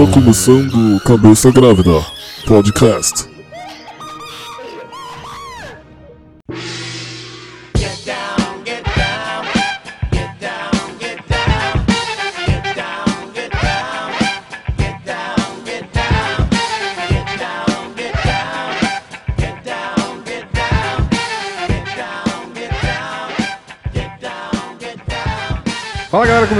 Está começando Cabeça Grávida Podcast.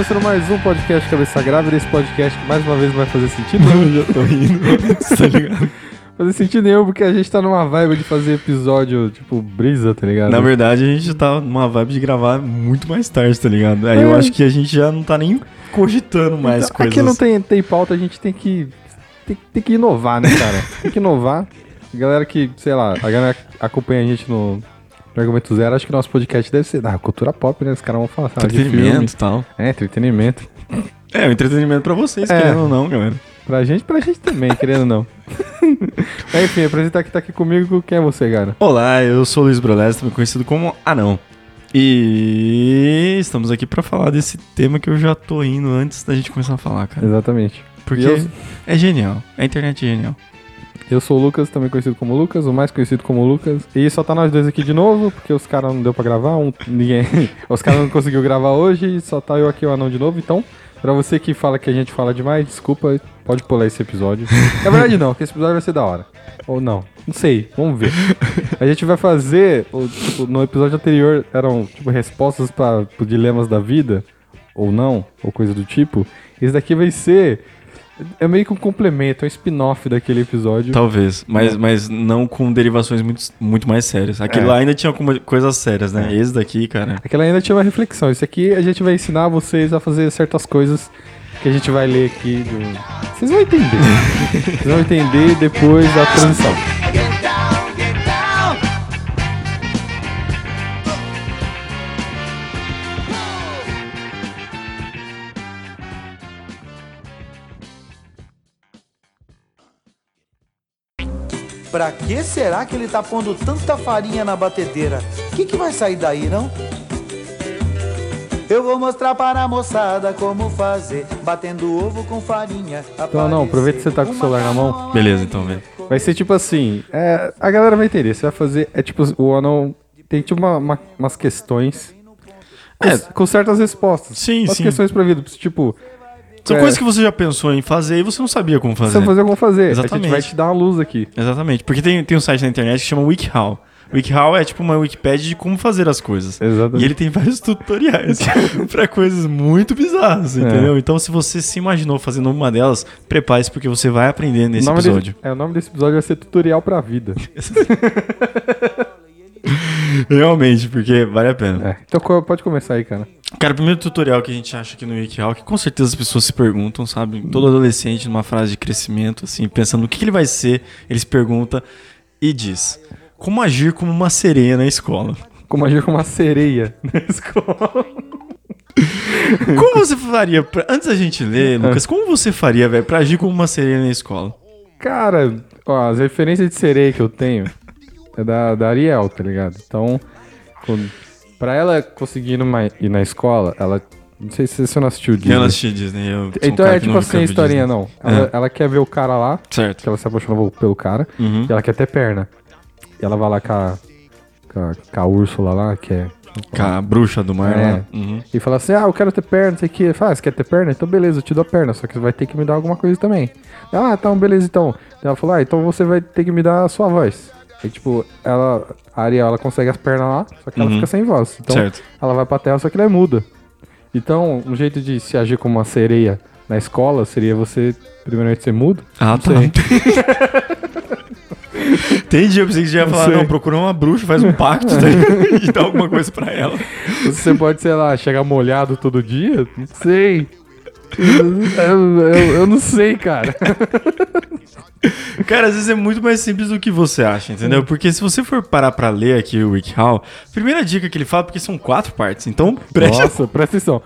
Começando mais um podcast Cabeça Grávida. Esse podcast que mais uma vez não vai fazer sentido nenhum. Eu já tô rindo, tá ligado? fazer sentido nenhum porque a gente tá numa vibe de fazer episódio tipo brisa, tá ligado? Na verdade, a gente tá numa vibe de gravar muito mais tarde, tá ligado? Aí eu É. acho que a gente já não tá nem cogitando mais Então, coisas. Aqui não tem, tem pauta, a gente tem que, tem, tem que inovar, né, cara? tem que inovar. Galera que, sei lá, a galera que acompanha a gente no, no Argumento Zero, acho que nosso podcast deve ser da cultura pop, né? Os caras vão falar. Entretenimento e tal. É, entretenimento. É, o entretenimento pra vocês, É. querendo ou não, galera. Pra gente, pra gente também, querendo ou não. Mas, enfim, apresentar que tá aqui comigo, quem é você, cara? Olá, eu sou o Luiz Brolés, também conhecido como Anão. E estamos aqui pra falar desse tema que eu já tô indo antes da gente começar a falar, cara. Exatamente. Porque eu- é genial. A internet é genial. Eu sou o Lucas, também conhecido como Lucas, o mais conhecido como Lucas. E só tá nós dois aqui de novo, porque os caras não deu pra gravar, um, ninguém, os caras não conseguiu gravar hoje, e só tá eu aqui o anão de novo, então, pra você que fala que a gente fala demais, desculpa, pode pular esse episódio. Na verdade não, que esse episódio vai ser da hora. Ou não, não sei, vamos ver. A gente vai fazer, tipo, no episódio anterior eram, tipo, respostas para os dilemas da vida, ou não, ou coisa do tipo. Esse daqui vai ser, é meio que um complemento, é um spin-off daquele episódio. Talvez, mas, mas não com derivações muito, muito mais sérias. Aquele É. lá ainda tinha como- coisas sérias, né? Esse daqui, cara. Aquela ainda tinha uma reflexão. Isso aqui a gente vai ensinar vocês a fazer certas coisas que a gente vai ler aqui. do- Vocês vão entender. Vocês vão entender depois da transição. Pra que será que ele tá pondo tanta farinha na batedeira? O que, que vai sair daí, não? Eu vou mostrar para a moçada como fazer, batendo ovo com farinha. Então, não, aproveita que você tá com o celular na mão. Beleza, então, velho. Vai ser tipo assim. é, a galera vai entender. Você vai fazer. É tipo, o anão tem tipo uma- uma- umas questões. Com, É. com certas respostas. Sim, umas sim. questões pra vida. Tipo, São É. coisas que você já pensou em fazer e você não sabia como fazer. você vai fazer como fazer. A gente Exatamente. vai te dar uma luz aqui. Exatamente. Porque tem, tem um site na internet que chama WikiHow. WikiHow é tipo uma Wikipedia de como fazer as coisas. Exatamente. E ele tem vários tutoriais pra coisas muito bizarras, É. entendeu? Então, se você se imaginou fazendo uma delas, prepare-se porque você vai aprender nesse episódio. Desse, é, o nome desse episódio vai ser Tutorial pra Vida. Realmente, porque vale a pena. É, então pode começar aí, cara. Cara, o primeiro tutorial que a gente acha aqui no WikiHow, que com certeza as pessoas se perguntam, sabe? Todo adolescente, numa frase de crescimento, assim, pensando no que, que ele vai ser, ele se pergunta e diz: Como agir como uma sereia na escola? Como agir com uma sereia na escola. Como você faria, pra- antes da gente ler, Lucas, como você faria, velho, pra agir como uma sereia na escola? Cara, ó, as referências de sereia que eu tenho é da, da Ariel, tá ligado? Então, quando, pra ela conseguir ir, numa- ir na escola, ela. Não sei se você não assistiu Disney. Eu não assisti Disney, eu um Então cara é tipo assim a historinha, Disney. não. Ela, É. ela quer ver o cara lá, Certo. que ela se apaixonou pelo cara, Uhum. e ela quer ter perna. E ela vai lá com a, com a, com a Úrsula lá, que é. Com a bruxa do mar É. lá. Uhum. E fala assim: Ah, eu quero ter perna, não sei o que. Fala, ah, você quer ter perna? Então beleza, eu te dou a perna, só que você vai ter que me dar alguma coisa também. Ah, então beleza, então. Ela falou: Ah, então você vai ter que me dar a sua voz. E tipo, ela, a Ariel, ela consegue as pernas lá, só que ela Uhum. fica sem voz. Então Certo. ela vai pra terra, só que ela é muda. Então, um jeito de se agir como uma sereia na escola seria você, primeiramente, ser mudo. Ah, tá. sei. Entendi, eu pensei que você ia Não falar, sei. não, procura uma bruxa, faz um pacto tá? e dá alguma coisa pra ela. Você pode, sei lá, chegar molhado todo dia? Não sei. Eu, eu- eu não sei, cara. Cara, às vezes é muito mais simples do que você acha, entendeu? Porque se você for parar pra ler aqui o WikiHow, primeira dica que ele fala, porque são quatro partes, então preste Nossa, presta atenção.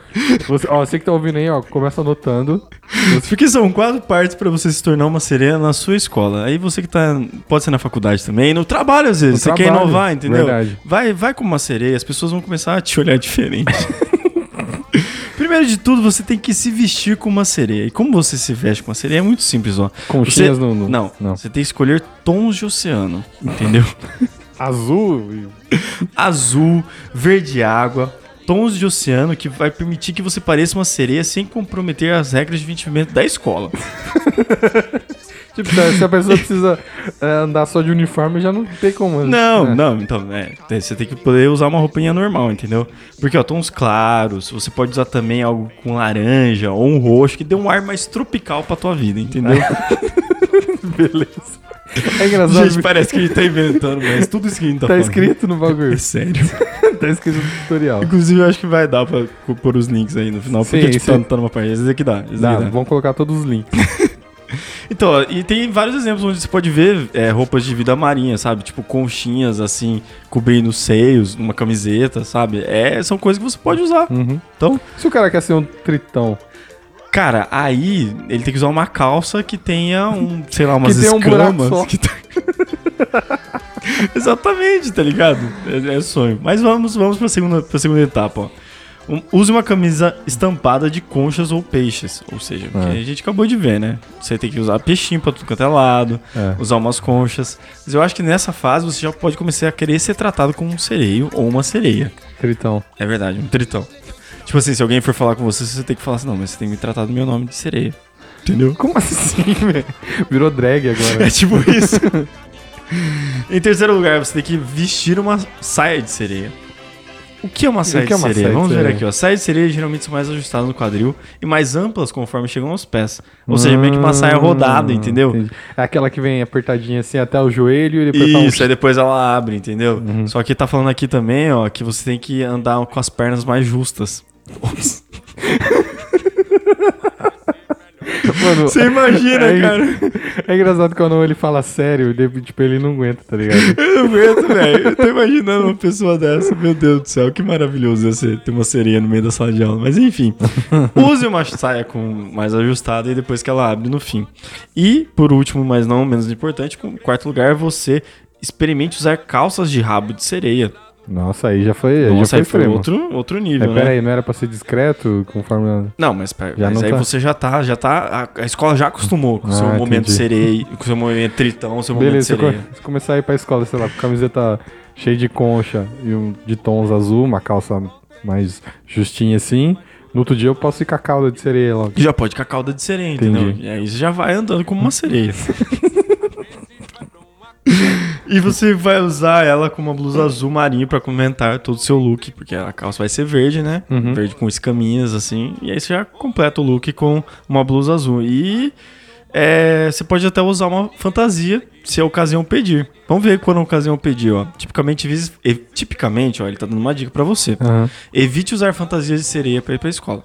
Você, ó, você que tá ouvindo aí, ó, começa anotando. Porque são quatro partes pra você se tornar uma sereia na sua escola. Aí você que tá. Pode ser na faculdade também, no trabalho às vezes. No você quer trabalho, inovar, entendeu? verdade. Vai, vai como uma sereia, as pessoas vão começar a te olhar diferente. Primeiro de tudo, você tem que se vestir como uma sereia. E como você se veste com uma sereia é muito simples, ó. Conchinhas Você- no- no- Não, não. você tem que escolher tons de oceano, entendeu? Azul. Azul, verde água, tons de oceano que vai permitir que você pareça uma sereia sem comprometer as regras de vestimento da escola. Tipo, se a pessoa precisa é, andar só de uniforme, já não tem como. Não, É. não, então, é, você tem que poder usar uma roupinha normal, entendeu? Porque, ó, tons claros, você pode usar também algo com laranja ou um roxo, que dê um ar mais tropical pra tua vida, entendeu? Beleza. É engraçado. Gente, parece que a gente tá inventando, mas tudo isso que a gente tá, tá falando. escrito no bagulho. É sério. tá escrito no tutorial. Inclusive, eu acho que vai dar pra pôr os links aí no final, Sim, porque, tipo, sim. tá, tá numa página. Esse aqui dá. Esse Dá, dá. vamos colocar todos os links. Então, e tem vários exemplos onde você pode ver é, roupas de vida marinha, sabe? Tipo, conchinhas, assim, cobrindo os seios, numa camiseta, sabe? É, são coisas que você pode usar. Uhum. Então, Se o cara quer ser um tritão, cara, aí ele tem que usar uma calça que tenha um, sei lá, umas Que um escamas. só. que tá- Exatamente, tá ligado? É, é sonho. Mas vamos, vamos pra segunda, pra segunda etapa, ó. Um- use uma camisa estampada de conchas ou peixes. Ou seja, o que É. a gente acabou de ver, né? Você tem que usar peixinho pra tudo quanto é lado, É. usar umas conchas. Mas eu acho que nessa fase você já pode começar a querer ser tratado como um sereio ou uma sereia. tritão. É verdade, um tritão. Tipo assim, se alguém for falar com você, você tem que falar assim, não, mas você tem que me tratar do meu nome de sereia. Entendeu? Como assim, velho? Virou drag agora. É tipo isso. em terceiro lugar, você tem que vestir uma saia de sereia. O que é uma saia que é de uma sereia? saia de Vamos ver aqui, ó. Saias de sereia geralmente são mais ajustadas no quadril e mais amplas conforme chegam aos pés. Ou seja, meio que uma saia rodada, Hum, entendeu? entendi. É aquela que vem apertadinha assim até o joelho e depois Isso, tá aí depois ela abre, entendeu? Uhum. Só que tá falando aqui também, ó, que você tem que andar com as pernas mais justas. Mano, Você imagina, é, cara? É engraçado quando ele fala sério, ele, tipo, ele não aguenta, tá ligado? Eu não aguento, velho. Eu tô imaginando uma pessoa dessa. Meu Deus do céu, que maravilhoso ia ser ter uma sereia no meio da sala de aula. Mas enfim, use uma saia com mais ajustada e depois que ela abre no fim. E, por último, mas não menos importante, em quarto lugar, você experimente usar calças de rabo de sereia. Nossa, aí já foi, aí Nossa, já aí foi foi extremo. outro, outro É, nível, né? pera aí, não era pra ser discreto conforme... Não, mas, Já mas não aí tá. você já tá, já tá. A, a escola já acostumou com o seu Ah, momento entendi. sereia, com o seu momento tritão, o seu momento Beleza, se eu, sereia. se começar a ir pra escola, sei lá, com camiseta cheia de concha e um de tons azul, uma calça mais justinha assim, no outro dia eu posso ir com a cauda de sereia lá. Já pode com a cauda de sereia, entendeu? Entendi. E aí você já vai andando como uma sereia. e você vai usar ela com uma blusa azul marinho pra comentar todo o seu look, porque a calça vai ser verde, né? Uhum. Verde com escaminhas, assim. E aí você já completa o look com uma blusa azul. E é, você pode até usar uma fantasia se a ocasião pedir. Vamos ver quando a ocasião pedir, ó. Tipicamente, tipicamente, ó, ele tá dando uma dica pra você. Aham. Evite usar fantasias de sereia pra ir pra escola.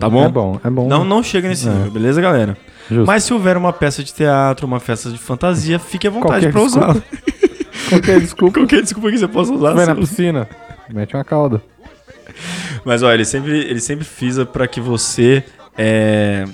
Tá bom? É bom, é bom. Não, não chega nesse É. nível, beleza, galera? Justo. Mas se houver uma peça de teatro, uma festa de fantasia, fique à vontade desculpa. usá-la. Qualquer desculpa, Qualquer desculpa que você possa usar. vai na piscina, mete uma cauda. Mas olha, ele sempre, ele sempre frisa pra que você é,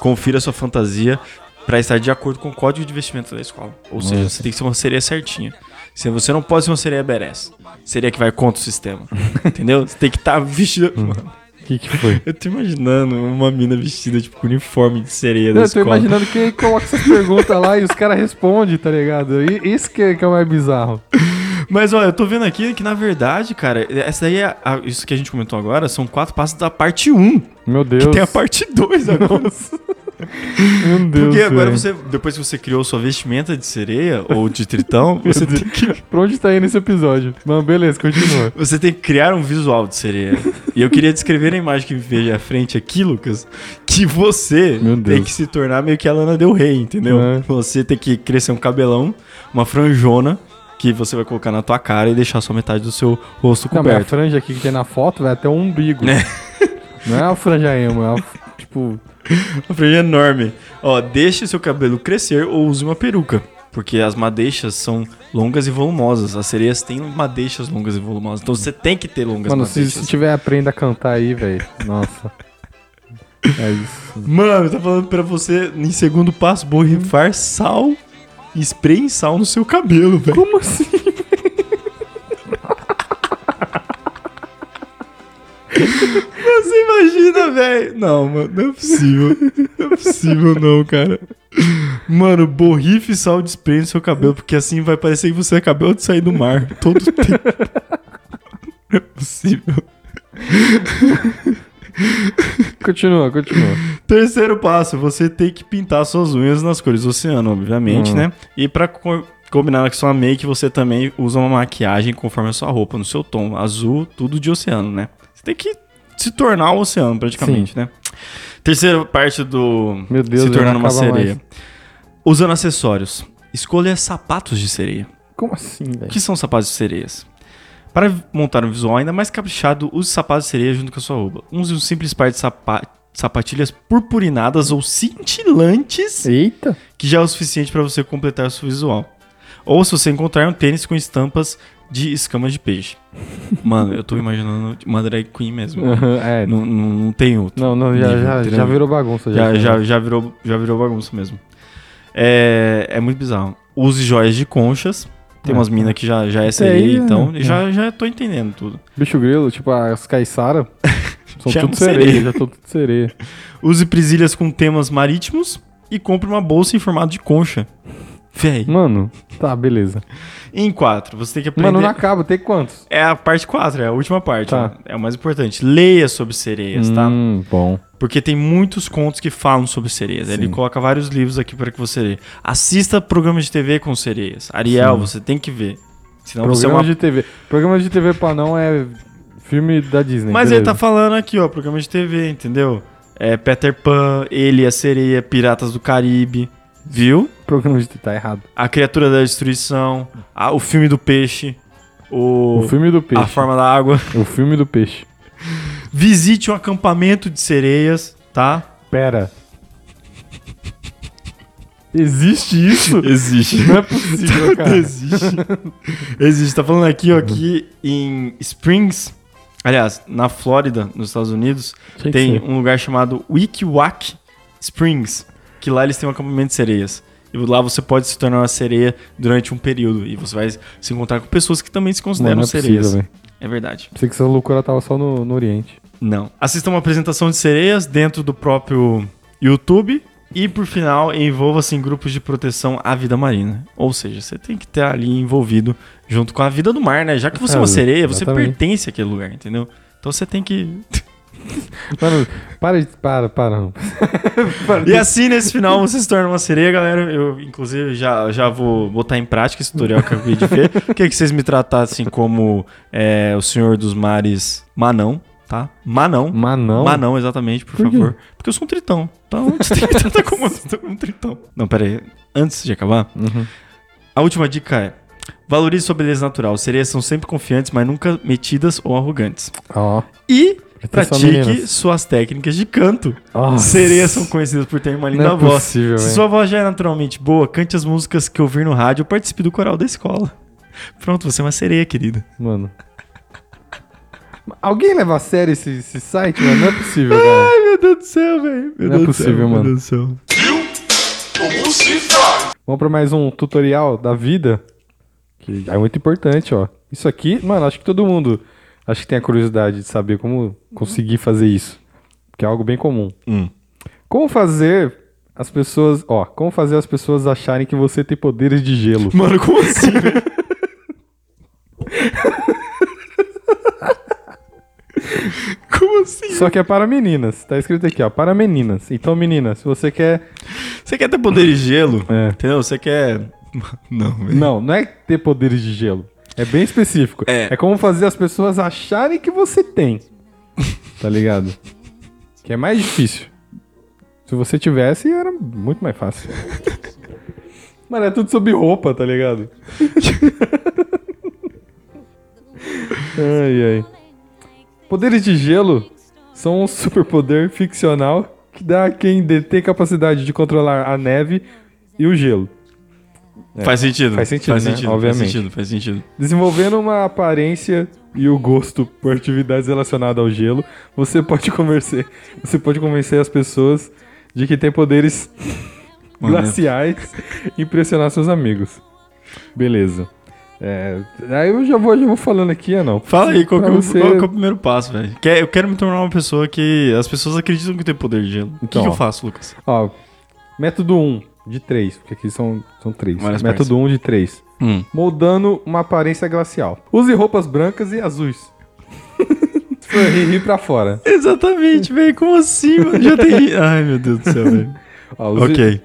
confira a sua fantasia pra estar de acordo com o código de vestimenta da escola. Ou seja, Nossa. você tem que ser uma sereia certinha. Se você não pode ser uma sereia berés. Sereia que vai contra o sistema. entendeu? Você tem que estar vestido. Hum. Mano, O que que foi? eu tô imaginando uma mina vestida, tipo, com uniforme de sereia da Eu tô escola. imaginando que coloca essas perguntas lá e os caras respondem, tá ligado? E isso que é, que é o mais bizarro. Mas olha, eu tô vendo aqui que na verdade, cara, essa daí é a- isso que a gente comentou agora são quatro passos da parte 1. Meu Deus. Que tem a parte 2 agora. Meu Deus. Porque agora você, depois que você criou sua vestimenta de sereia ou de tritão, você tem que Pra onde tá indo esse episódio? Não, beleza, continua. você tem que criar um visual de sereia. E eu queria descrever a imagem que me veio à frente aqui, Lucas, que você tem que se tornar meio que a Lana Del Rey, entendeu? É. Você tem que crescer um cabelão, uma franjona que você vai colocar na tua cara e deixar só metade do seu rosto Não, mas a coberto. franja aqui que tem na foto vai até o umbigo. É. Não é a franja emo, é tipo. Uma franja enorme. Ó, deixe seu cabelo crescer ou use uma peruca. Porque as madeixas são longas e volumosas. As sereias têm madeixas longas e volumosas. Então você tem que ter longas Mano, se, madeixas. se tiver aprenda a cantar aí, velho. Nossa. É isso. Mano, tá falando pra você, em segundo passo, borrifar sal, spray em sal no seu cabelo, velho. Como assim? Você imagina, velho? Não, mano, não é possível. Não é possível, não, cara. Mano, borrife sal de spray no seu cabelo, porque assim vai parecer que você acabou de sair do mar todo o tempo. Não é possível. Continua, continua. Terceiro passo, você tem que pintar suas unhas nas cores do oceano, obviamente, Hum. né? E pra co- combinar com sua make, você também usa uma maquiagem conforme a sua roupa, no seu tom. Azul, tudo de oceano, né? Tem que se tornar o oceano, praticamente, né? Terceira parte do Meu Deus, se tornando uma sereia. mais. Usando acessórios. Escolha sapatos de sereia. Como assim, O velho? que são sapatos de sereias? Para montar um visual ainda mais caprichado, use sapatos de sereia junto com a sua roupa. Use um simples par de sapa- sapatilhas purpurinadas ou cintilantes, Eita! que já é o suficiente para você completar o seu visual. Ou se você encontrar um tênis com estampas de escamas de peixe. Mano, eu tô imaginando uma drag queen mesmo. é. Não, não, não tem outro. Não, não, já, já, já virou bagunça. Já, Já, já, virou, já virou bagunça mesmo. É, é muito bizarro. Use joias de conchas. Tem É. umas minas que já, já é sereia, então é. já, já tô entendendo tudo. Bicho grilo, tipo as caiçara. São Já tudo sereia. sereia, já tô tudo sereia. Use presilhas com temas marítimos e compre uma bolsa em formato de concha. Véi. Mano, tá, beleza. Em quatro, você tem que aprender. Mano, não acaba, tem quantos? É a parte 4, é a última parte. Tá. ó. É o mais importante. Leia sobre sereias, tá? Hum, bom. Porque tem muitos contos que falam sobre sereias. Ele Sim. coloca vários livros aqui para que você lê. Assista programas de TV com sereias. Ariel, Sim. você tem que ver. Senão você é Programa uma de TV. Programa de TV pra não é filme da Disney. Mas ele tá beleza. falando aqui, ó, programa de TV, entendeu? É Peter Pan, Ele e a Sereia, Piratas do Caribe, viu? Programa de TV tá errado. A Criatura da Destruição, a- o filme do peixe, o, O filme do peixe. a forma da água. O filme do peixe. Visite um acampamento de sereias, tá? Pera. Existe isso? Existe. Não é possível, cara. Existe. Existe. Tá falando aqui, ó, que em Springs, aliás, na Flórida, nos Estados Unidos, tem ser. um lugar chamado Wikiwak Springs, que lá eles têm um acampamento de sereias. E lá você pode se tornar uma sereia durante um período. E você vai se encontrar com pessoas que também se Mano, consideram não é sereias. possível, é verdade. Pensei que essa loucura tava só no, no Oriente. Não. Assista uma apresentação de sereias dentro do próprio YouTube. E por final, envolva-se em grupos de proteção à vida marina. Ou seja, você tem que estar ali envolvido junto com a vida do mar, né? Já que você é uma É, sereia, você exatamente. pertence àquele lugar, entendeu? Então você tem que. Mano, para de. Para, para. não. Para. E assim, nesse final, você se torna uma sereia, galera. Eu, inclusive, já, já vou botar em prática esse tutorial que eu acabei de ver. Queria que vocês me tratassem como é, o senhor dos mares Manão, tá? Manão. Manão. Manão, exatamente, por, Por quê? favor. Porque eu sou um tritão. Então você tem que tratar como um tritão. Não, pera aí. Antes de acabar, Uhum. a última dica é: valorize sua beleza natural. Sereias são sempre confiantes, mas nunca metidas ou arrogantes. Ó. E Atenção, pratique meninas. suas técnicas de canto. Nossa. Sereias são conhecidas por terem uma linda Não é voz. possível, Se sua voz já é naturalmente boa, cante as músicas que ouvir no rádio ou participe do coral da escola. Pronto, você é uma sereia, querida. Mano. Alguém leva a sério esse, esse site, mano? Não é possível, cara. Ai, meu Deus do céu, velho. Não é Deus possível, céu, mano. Meu Deus do céu. Vamos pra mais um tutorial da vida. Que é muito importante, ó. Isso aqui, mano, acho que todo mundo acho que tem a curiosidade de saber como conseguir fazer isso. Que é algo bem comum. Hum. Como fazer as pessoas, ó, como fazer as pessoas acharem que você tem poderes de gelo? Mano, como assim? Como assim? Só que é para meninas. Tá escrito aqui, ó, para meninas. Então, meninas, se você quer Você quer ter poder de gelo? É. Entendeu? Você quer. Não, velho. Não, não é ter poderes de gelo. É bem específico. É. como fazer as pessoas acharem que você tem. Tá ligado? Que é mais difícil. Se você tivesse, era muito mais fácil. Mano, é tudo sobre roupa, tá ligado? ai, ai. Poderes de gelo são um superpoder ficcional que dá a quem detém capacidade de controlar a neve e o gelo. É. Faz sentido. Faz sentido, faz né? sentido, Obviamente. Faz sentido, faz sentido. Desenvolvendo uma aparência e o gosto por atividades relacionadas ao gelo, você pode convencer, você pode convencer as pessoas de que tem poderes Mano, glaciais e impressionar seus amigos. Beleza. É, aí eu já vou, já vou falando aqui, não. Fala aí, qual, que é o, você- qual é o primeiro passo, velho? Quer- Eu quero me tornar uma pessoa que as pessoas acreditam que tem poder de gelo. o que, Então, que eu ó. faço, Lucas? Ó, método 1 de 3, porque aqui são, são 3. Várias Método 1 de 3. Hum. Moldando uma aparência glacial. Use roupas brancas e azuis. For rir, pra fora. Exatamente, velho. Como assim, mano? Já tem. Ai, meu Deus do céu, velho. Ok.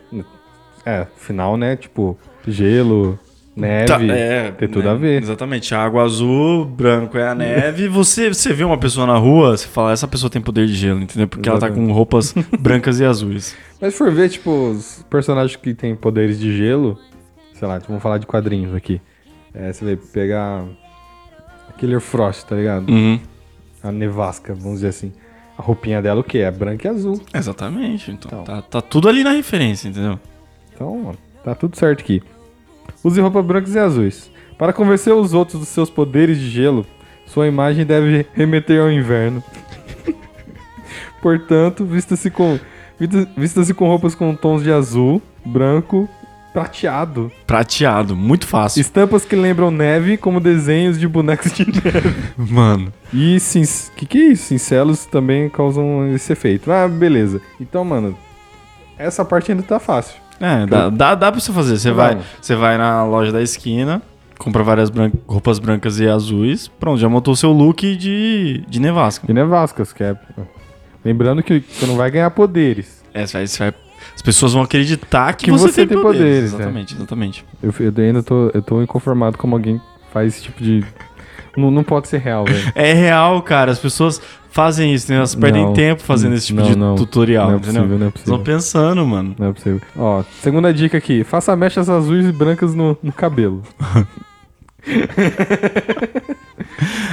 É, final, né? Tipo, gelo, neve. Tá, é, tem tudo né, a ver. Exatamente. Água azul, branco é a neve. Você, você vê uma pessoa na rua, você fala, essa pessoa tem poder de gelo, entendeu? Porque ela tá Exatamente. com roupas brancas e azuis. Mas se for ver, tipo, os personagens que têm poderes de gelo, sei lá, vamos falar de quadrinhos aqui. É, você vai pegar Killer Frost, tá ligado? Uhum. A nevasca, vamos dizer assim. A roupinha dela o quê? É branca e azul. Exatamente. Então, Então. Tá, tá tudo ali na referência, entendeu? Então, tá tudo certo aqui. Use roupas brancas e azuis. Para convencer os outros dos seus poderes de gelo, sua imagem deve remeter ao inverno. Portanto, vista-se com vista- vista-se com roupas com tons de azul, branco, prateado. Prateado, muito fácil. Estampas que lembram neve, como desenhos de bonecos de neve. Mano. E cin... que que é isso? Cincelos também causam esse efeito. Ah, beleza. Então, mano, essa parte ainda tá fácil. É, dá, dá, dá pra você fazer. Você vai, você vai na loja da esquina, compra várias bran- roupas brancas e azuis. Pronto, já montou seu look de, de nevasca. De nevascas, que é... Lembrando que você não vai ganhar poderes. É, você vai, você vai- as pessoas vão acreditar que, Que você, você tem, poderes. poderes, é. Exatamente, exatamente. Eu, eu ainda tô, eu tô inconformado como alguém faz esse tipo de... Não, não pode ser real, velho. É real, cara. As pessoas fazem isso, né? Elas perdem Não. tempo fazendo esse tipo Não, de não. tutorial, Não é entendeu? possível, não é possível. pensando, mano. Não é possível. Ó, segunda dica aqui. Faça mechas azuis e brancas no, no cabelo.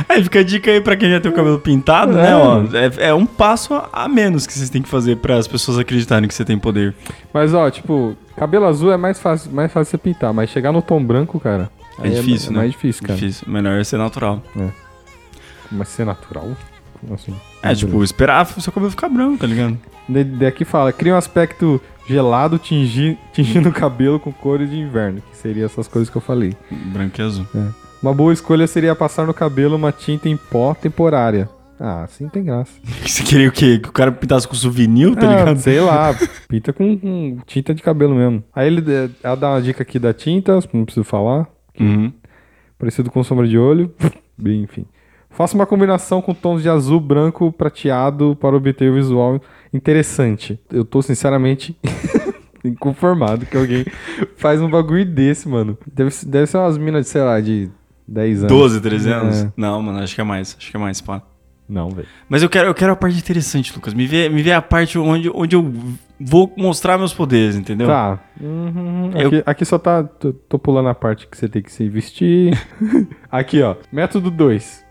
Aí fica a dica aí pra quem já tem o cabelo pintado, É. né? Ó, é, é um passo a menos que vocês têm que fazer para as pessoas acreditarem que você tem poder. Mas, ó, tipo, cabelo azul é mais fácil, mais fácil você pintar, mas chegar no tom branco, cara. É aí difícil, é, né? mais difícil, cara. Difícil. Melhor é ser natural. Mas ser natural? Como assim? É, tipo, esperar o seu cabelo ficar branco, tá ligado? Daqui fala, cria um aspecto gelado tingi, tingindo o cabelo com cores de inverno, que seria essas coisas que eu falei. Branco e azul. Uma boa escolha seria passar no cabelo uma tinta em pó temporária. Ah, assim tem graça. Você queria o quê? Que o cara pintasse com souvenir, tá Ah, ligado? sei lá, pinta com, com tinta de cabelo mesmo. Aí ele eh, ela dá uma dica aqui da tinta, não preciso falar. Uhum. Parecido com sombra de olho. Bem, enfim. Faça uma combinação com tons de azul, branco, prateado para obter o visual interessante. Eu tô sinceramente inconformado que alguém faz um bagulho desse, mano. Deve, ser- deve ser umas minas de, sei lá, de 10 anos. 12, 13 anos? É. Não, mano, acho que é mais. Acho que é mais, pá. Não, velho. Mas eu quero, eu quero a parte interessante, Lucas. Me vê, me vê a parte onde, onde eu vou mostrar meus poderes, entendeu? Tá. Uhum. Eu- Aqui, aqui só tá. Tô, tô pulando a parte que você tem que se vestir. aqui, ó. Método 2.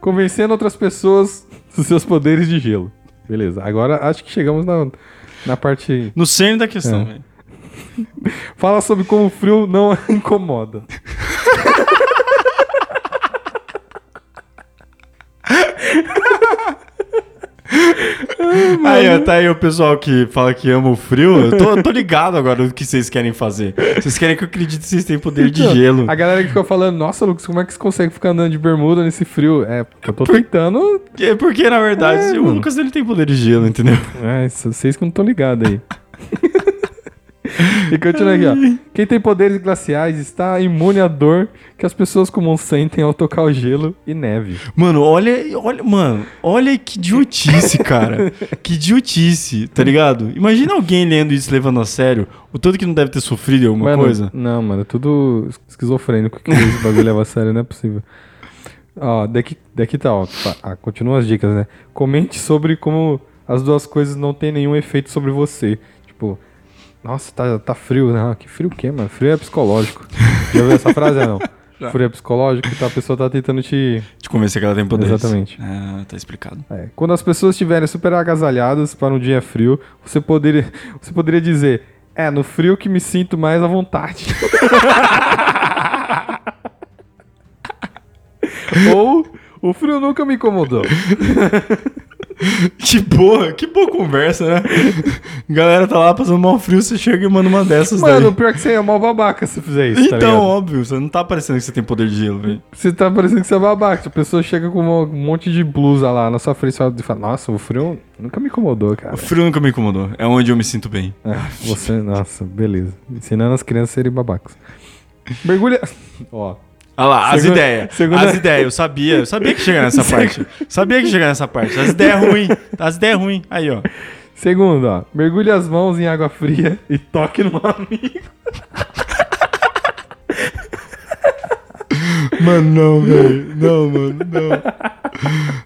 Convencendo outras pessoas dos seus poderes de gelo. Beleza. Agora acho que chegamos na, na parte. No cerne da questão, É. velho. Fala sobre como o frio não a incomoda. Aí, ó, tá aí o pessoal que fala que ama o frio. Eu tô, eu tô ligado agora do que vocês querem fazer. Vocês querem que eu acredite que vocês têm poder de Então, gelo. A galera que ficou falando, nossa, Lucas, como é que você consegue ficar andando de bermuda nesse frio? É, porque eu tô tentando. É porque, na verdade, É, o. Lucas ele tem poder de gelo, entendeu? É, vocês que não estão ligados aí. e continua aqui, ó. Quem tem poderes glaciais está imune à dor que as pessoas comuns sentem ao tocar o gelo e neve. Mano, olha, olha, mano, olha que idiotice, cara. que idiotice, tá ligado? Imagina alguém lendo isso levando a sério, o tanto que não deve ter sofrido alguma Mano, coisa. Não, mano, é tudo esquizofrênico que esse bagulho leva a sério, não é possível. Ó, daqui, daqui tá, ó. Ah, continua as dicas, né? Comente sobre como as duas coisas não têm nenhum efeito sobre você. Tipo, nossa, tá, tá frio, né? Que frio o quê, mano? Frio é psicológico. Já ouviu essa frase, não? Fúria é psicológico, então a pessoa tá tentando te. Te convencer que ela tem poderes. Exatamente. Ah, tá explicado. É. Quando as pessoas estiverem super agasalhadas para um dia frio, você poderia, você poderia dizer: É, no frio que me sinto mais à vontade. Ou o frio nunca me incomodou. Que boa, que boa conversa, né? Galera tá lá passando mal frio, você chega e manda uma dessas Mano, daí. o pior é que você é mal babaca se fizer isso. tá Então, ligado? óbvio, você não tá parecendo que você tem poder de gelo, velho. Você tá parecendo que você é babaca. A pessoa chega com um monte de blusa lá na sua frente e fala: Nossa, o frio nunca me incomodou, cara. O frio nunca me incomodou. É onde eu me sinto bem. É, você, nossa, beleza. Ensinando as crianças a serem babacas. Mergulha. Ó. Olha lá, as ideias. segunda- As ideias, eu sabia. Eu sabia que ia chegar nessa parte. Sabia que ia chegar nessa parte. As ideias ruins. As ideias ruins. Aí, ó. Segundo, ó. Mergulhe as mãos em água fria e toque no amigo. Mano, não, velho. Não, mano, não.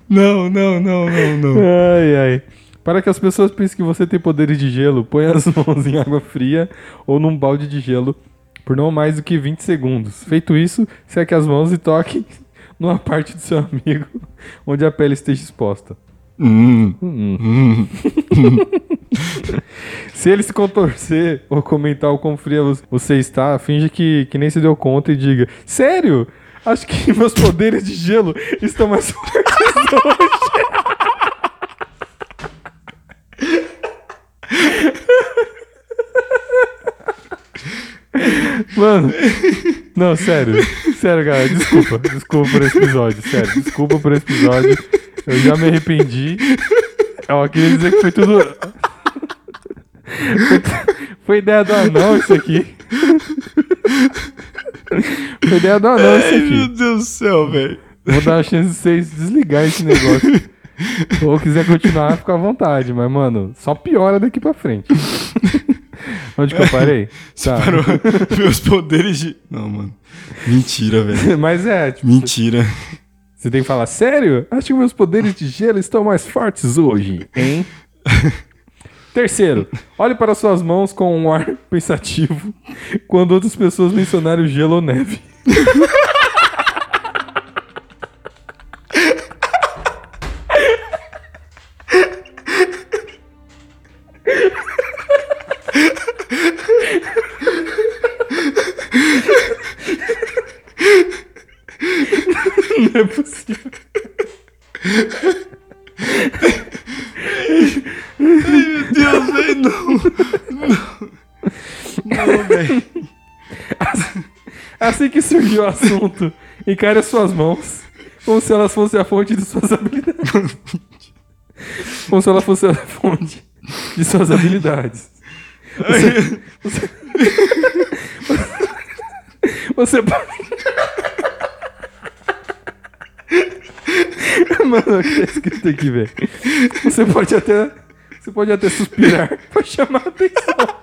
Não, não, não, não, não. Ai, ai. Para que as pessoas pensem que você tem poderes de gelo, ponha as mãos em água fria ou num balde de gelo por não mais do que 20 segundos. Feito isso, seque as mãos e toque numa parte do seu amigo onde a pele esteja exposta. Hum. Hum. Se ele se contorcer ou comentar o quão fria vo- você está, finge que, que nem se deu conta e diga: Sério? Acho que meus poderes de gelo estão mais fortes hoje. Mano, não, sério. Sério, galera, desculpa. Desculpa por esse episódio, sério. Desculpa por esse episódio. Eu já me arrependi. Eu queria dizer que foi tudo. Foi ideia do anão isso aqui. Foi ideia do anão isso Ai, meu aqui. Deus do céu, velho. Vou dar a chance de vocês desligar esse negócio. Ou quiser continuar, fica à vontade. Mas, mano, só piora daqui pra frente. Onde que eu parei? Tá. Parou. Meus poderes de. Não, mano. Mentira, velho. Mas é, tipo, Mentira. você tem que falar, sério? Acho que meus poderes de gelo estão mais fortes hoje, hein? Terceiro, olhe para suas mãos com um ar pensativo quando outras pessoas mencionarem o gelo ou neve. Não é possível. Meu Deus, velho, não. Não, velho. Assim que surgiu o assunto, encare as suas mãos como se elas fossem a fonte de suas habilidades. Como se ela fosse a fonte de suas habilidades. Você, você, você pode. Mano, o que tá escrito aqui, velho? Você pode até. Você pode até suspirar pra chamar a atenção.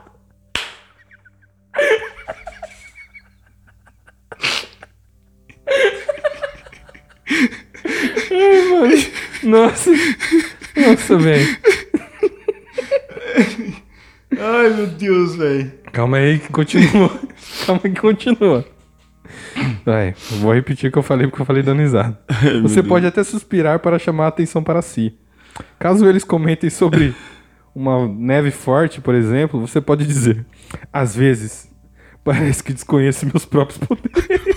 Ai, mano. Nossa. Nossa, velho. Ai, meu Deus, velho. Calma aí que continua. Calma aí que continua. Vai, vou repetir o que eu falei porque eu falei dando risada. Você pode até suspirar para chamar a atenção para si. Caso eles comentem sobre uma neve forte, por exemplo, você pode dizer: Às vezes, parece que desconheço meus próprios poderes.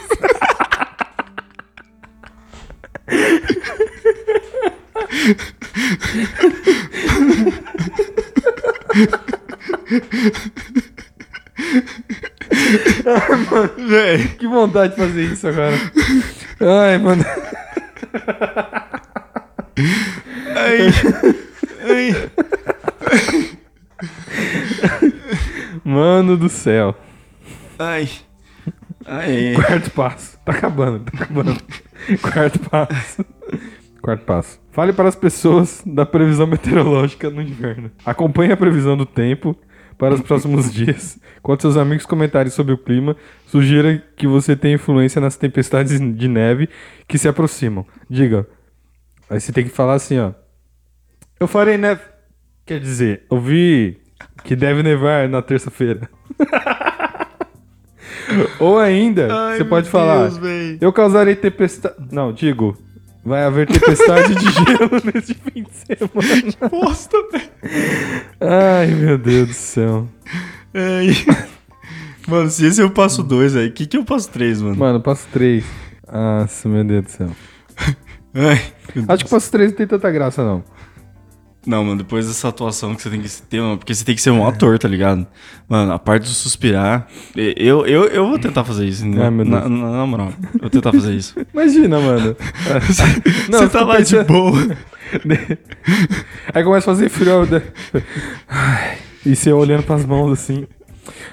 Velho. que vontade de fazer isso agora. Ai, mano. Ai. Ai. Mano do céu. Ai. Ai. Quarto passo. Tá acabando, tá acabando. Quarto passo. Quarto passo. Fale para as pessoas da previsão meteorológica no inverno. Acompanhe a previsão do tempo para os próximos dias. Quando seus amigos comentarem sobre o clima, sugira que você tem influência nas tempestades de neve que se aproximam. Diga. Aí você tem que falar assim, ó. Eu farei neve. Quer dizer, eu vi que deve nevar na terça-feira. Ou ainda, Ai, você pode falar, Deus, véi. eu causarei tempestade... Não, digo, vai haver tempestade de gelo nesse fim de semana. Bosta, velho. Ai, meu Deus do céu. Ai. Mano, se esse é o passo 2, aí, o que, que é o passo 3, mano? Mano, passo 3. Nossa, meu Deus do céu. Ai, Acho que passo 3 não tem tanta graça, não. Não, mano, depois dessa atuação que você tem que ter, mano, porque você tem que ser um ator, tá ligado? Mano, a parte do suspirar. Eu, eu, eu vou tentar fazer isso, entendeu? Ai, meu na, Deus. na, na moral, eu vou tentar fazer isso. Imagina, mano. Não, você tá lá de pensando- boa. Aí começa a fazer frio. né? Ai, E você olhando pras mãos assim.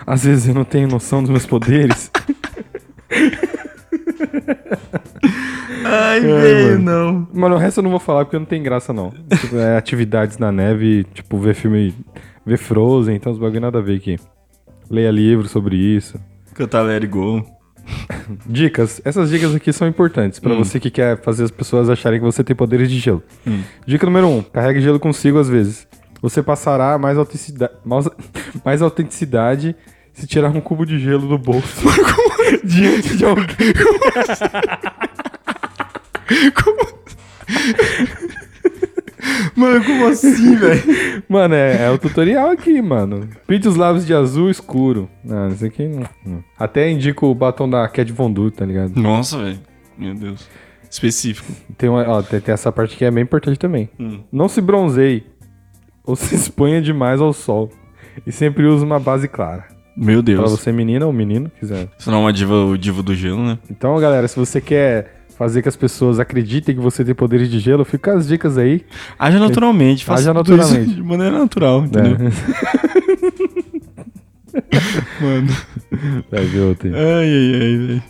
Às vezes eu não tenho noção dos meus poderes. Ai, velho, não. Mano, o resto eu não vou falar porque não tem graça, não. Tipo, é atividades na neve, tipo, ver filme. Ver Frozen, então os bagulho nada a ver aqui. Leia livro sobre isso. Cantar Let It Go. Dicas. Essas dicas aqui são importantes pra você que quer fazer as pessoas acharem que você tem poderes de gelo. Dica número 1. Um, carregue gelo consigo às vezes. Você passará mais autenticidade, mais, mais autenticidade se tirar um cubo de gelo do bolso diante de alguém. Mano, como assim, velho? Mano, é, é o tutorial aqui, mano. Pinte os lábios de azul escuro. Não, isso aqui não, não. Até indico o batom da Cat Von D, tá ligado? Nossa, velho. Meu Deus. Específico. Tem, uma, ó, tem, tem essa parte que é bem importante também. Hum. Não se bronzeie ou se exponha demais ao sol. E sempre use uma base clara. Meu Pra Deus. você, menina ou menino, quiser. Você não é uma diva, o divo do gelo, né? Então, galera, se você quer fazer que as pessoas acreditem que você tem poderes de gelo, fica as dicas aí. Haja naturalmente. Faça Haja naturalmente. de maneira natural, entendeu? né? Mano. Vai ver outro aí. Ai, ai, ai, velho.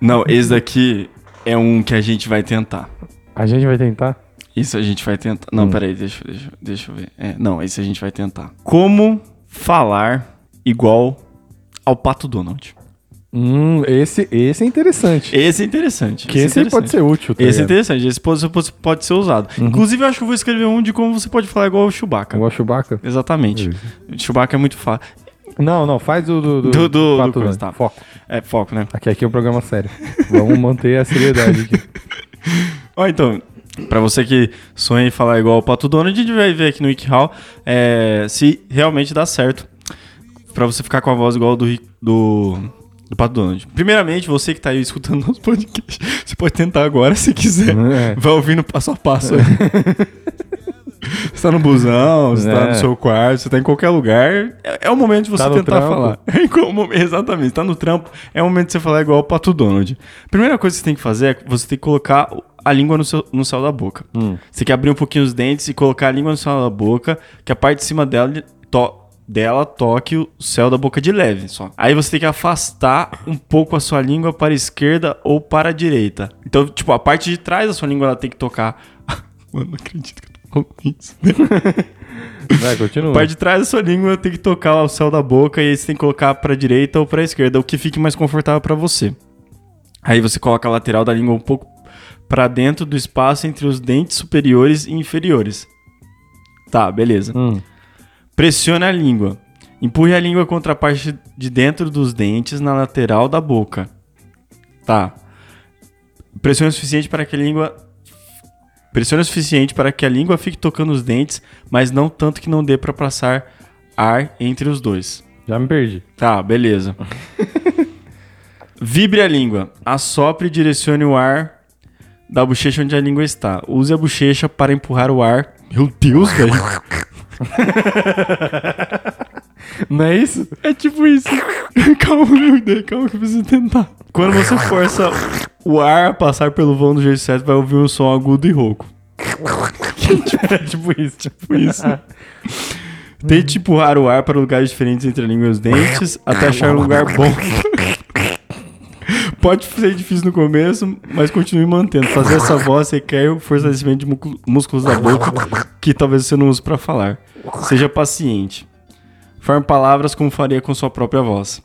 Não, esse daqui é um que a gente vai tentar. A gente vai tentar? Isso a gente vai tentar. Não, peraí, deixa, deixa, deixa eu ver. É, não, esse a gente vai tentar. Como falar igual ao Pato Donald? Hum, esse, esse é interessante. Esse é interessante. que é esse pode interessante. ser útil. tá Esse é interessante, esse pode, pode- pode ser usado. Inclusive, eu acho que eu vou escrever um de como você pode falar igual o Chewbacca. Igual Chewbacca? Exatamente. O Chewbacca é muito fácil. Não, não, faz o do, do, Do- do- do coisa, tá. Foco. É, foco, né? Aqui, aqui é um programa sério. Vamos manter a seriedade aqui. Ó, então, pra você que sonha em falar igual o Pato Donald, a gente vai ver aqui no WikiHow é, se realmente dá certo pra você ficar com a voz igual do, do, do Pato Donald. Primeiramente, você que tá aí escutando nosso podcast, você pode tentar agora se quiser. É. Vai ouvindo passo a passo aí. Você tá no busão, você tá É. no seu quarto, você tá em qualquer lugar. É, é o momento de você Tá tentar trampo. falar. É Exatamente, tá no trampo. É o momento de você falar igual o Pato Donald. Primeira coisa que você tem que fazer é você tem que colocar a língua no, seu, no céu da boca. Hum. Você tem que abrir um pouquinho os dentes e colocar a língua no céu da boca, que a parte de cima dela, to- dela toque o céu da boca de leve só. Aí você tem que afastar um pouco a sua língua para a esquerda ou para a direita. Então, tipo, a parte de trás da sua língua ela tem que tocar. Mano, não acredito que eu tô falando isso. Vai, continua. A parte de trás da sua língua tem que tocar o céu da boca e aí você tem que colocar pra direita ou pra esquerda, o que fique mais confortável pra você. Aí você coloca a lateral da língua um pouco pra dentro do espaço entre os dentes superiores e inferiores. Tá, beleza. Hum. Pressione a língua. Empurre a língua contra a parte de dentro dos dentes na lateral da boca. Tá. Pressione o suficiente para que a língua Pressione o suficiente para que a língua fique tocando os dentes, mas não tanto que não dê para passar ar entre os dois. Já me perdi. Tá, beleza. Vibre a língua. Assopre e direcione o ar da bochecha onde a língua está. Use a bochecha para empurrar o ar. Meu Deus, velho. Não é isso? É tipo isso. calma, meu Deus, calma que eu preciso tentar. Quando você força o ar a passar pelo vão do jeito certo, vai ouvir um som agudo e rouco. É tipo isso. Tipo isso. Tente empurrar o ar para lugares diferentes entre a língua e os dentes até achar um lugar bom. Pode ser difícil no começo, mas continue mantendo. Fazer essa voz requer o fortalecimento de músculo- músculos da boca que talvez você não use para falar. Seja paciente. Forme palavras como faria com sua própria voz.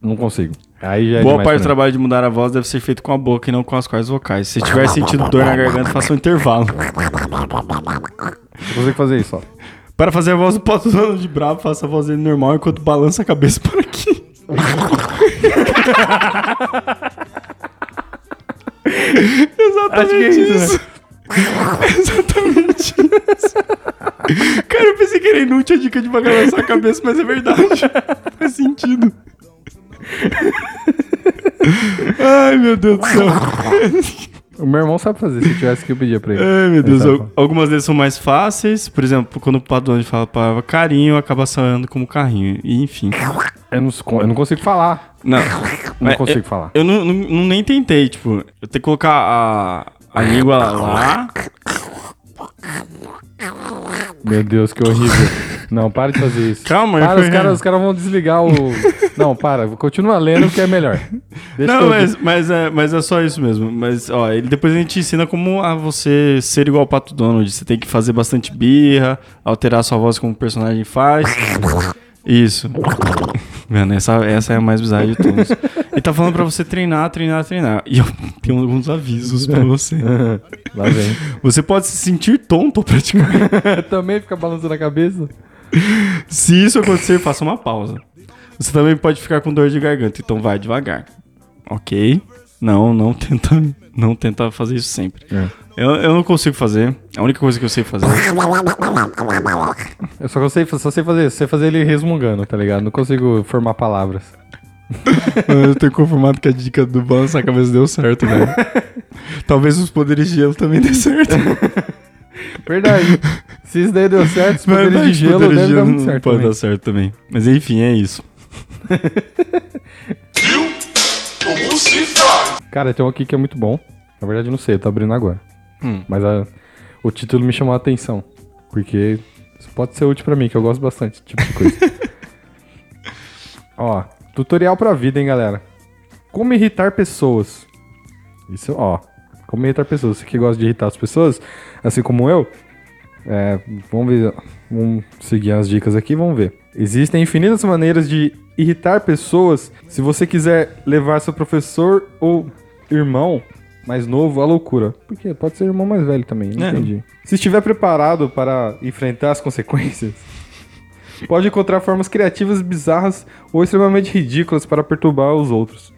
Não consigo. Aí já é Boa parte do trabalho de mudar a voz deve ser feito com a boca e não com as cordas vocais. Se tiver sentido dor na garganta, faça um intervalo. Eu consigo fazer isso, ó. Para fazer a voz do Pato de bravo, faça a voz dele normal enquanto balança a cabeça por aqui. Acho que é isso, né? Exatamente isso. Cara, eu pensei que era inútil a dica de balançar a cabeça, mas é verdade. Faz sentido. Ai, meu Deus do céu. O meu irmão sabe fazer, se tivesse que eu pedia pra ele. Ai, meu Deus. al- Algumas vezes são mais fáceis. Por exemplo, quando o Padrão fala a palavra carinho, acaba saindo como carrinho. E enfim. Eu não, eu não consigo falar. Não. Não É, consigo eu, falar. Eu não, não- não nem tentei, tipo, eu tenho que colocar a, a língua lá. Meu Deus, que horrível. Não, para de fazer isso. Calma, para, os caras os caras vão desligar o. Não, para, continua lendo que é melhor. Deixa Não, mas, mas, é, mas é só isso mesmo. Mas, ó, ele depois a gente ensina como a você ser igual ao Pato Donald. Você tem que fazer bastante birra, alterar sua voz como o personagem faz. Isso. Mano, essa, essa é a mais bizarra de todas. Ele tá falando pra você treinar, treinar, treinar. E eu tenho alguns avisos pra você. Lá vem. Você pode se sentir tonto ao praticar. Também fica balançando a cabeça. Se isso acontecer, faça uma pausa. Você também pode ficar com dor de garganta, então vai devagar. Ok? Não, não tenta, não tenta fazer isso sempre. É. Eu, eu não consigo fazer. A única coisa que eu sei fazer. Eu só sei, só sei fazer, sei fazer ele resmungando, tá ligado? Não consigo formar palavras. Eu tenho confirmado que a dica do balançar a cabeça deu certo, velho. Talvez os poderes de gelo também dê certo. Verdade. Se isso daí deu certo, os poderes Mas de gelo poderes deve de dar gelo muito certo. Pode também. dar certo também. Mas enfim, é isso. Cara, tem um aqui que é muito bom. Na verdade, eu não sei, eu tô abrindo agora. Hum. Mas a- o título me chamou a atenção. Porque isso pode ser útil pra mim, que eu gosto bastante desse tipo de coisa. ó, tutorial pra vida, hein, galera. Como irritar pessoas. Isso, ó. Como irritar pessoas. Você que gosta de irritar as pessoas, assim como eu, é, vamos ver. Vamos seguir as dicas aqui, vamos ver. Existem infinitas maneiras de irritar pessoas se você quiser levar seu professor ou irmão mais novo à loucura. Porque pode ser irmão mais velho também, não É. entendi. Se estiver preparado para enfrentar as consequências, pode encontrar formas criativas, bizarras ou extremamente ridículas para perturbar os outros.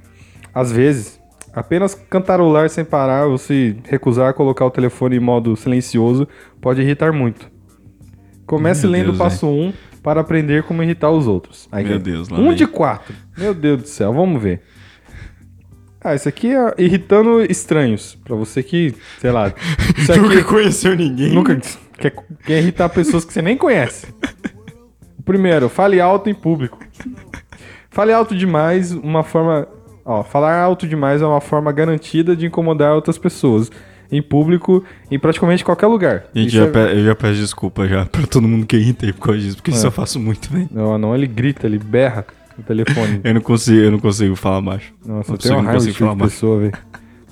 Às vezes, apenas cantarolar sem parar ou se recusar a colocar o telefone em modo silencioso pode irritar muito. Comece Meu lendo Deus, o passo 1 um para aprender como irritar os outros. Aí, Meu Deus, lá Um vem. de quatro. Meu Deus do céu, vamos ver. Ah, isso aqui é irritando estranhos. Pra você que, sei lá. Isso aqui Nunca conheceu ninguém. nunca quer, quer irritar pessoas que você nem conhece. Primeiro, fale alto em público. Fale alto demais, uma forma. Ó, falar alto demais é uma forma garantida de incomodar outras pessoas. Em público, em praticamente qualquer lugar. Gente, Isso já é- pe- eu já peço desculpa já pra todo mundo que irritei por causa disso, porque isso É. eu faço muito, velho. Não, não, ele grita, ele berra no telefone. Eu não consigo, eu não consigo falar baixo. Nossa, eu tenho uma raiva consigo desse falar de pessoa, velho.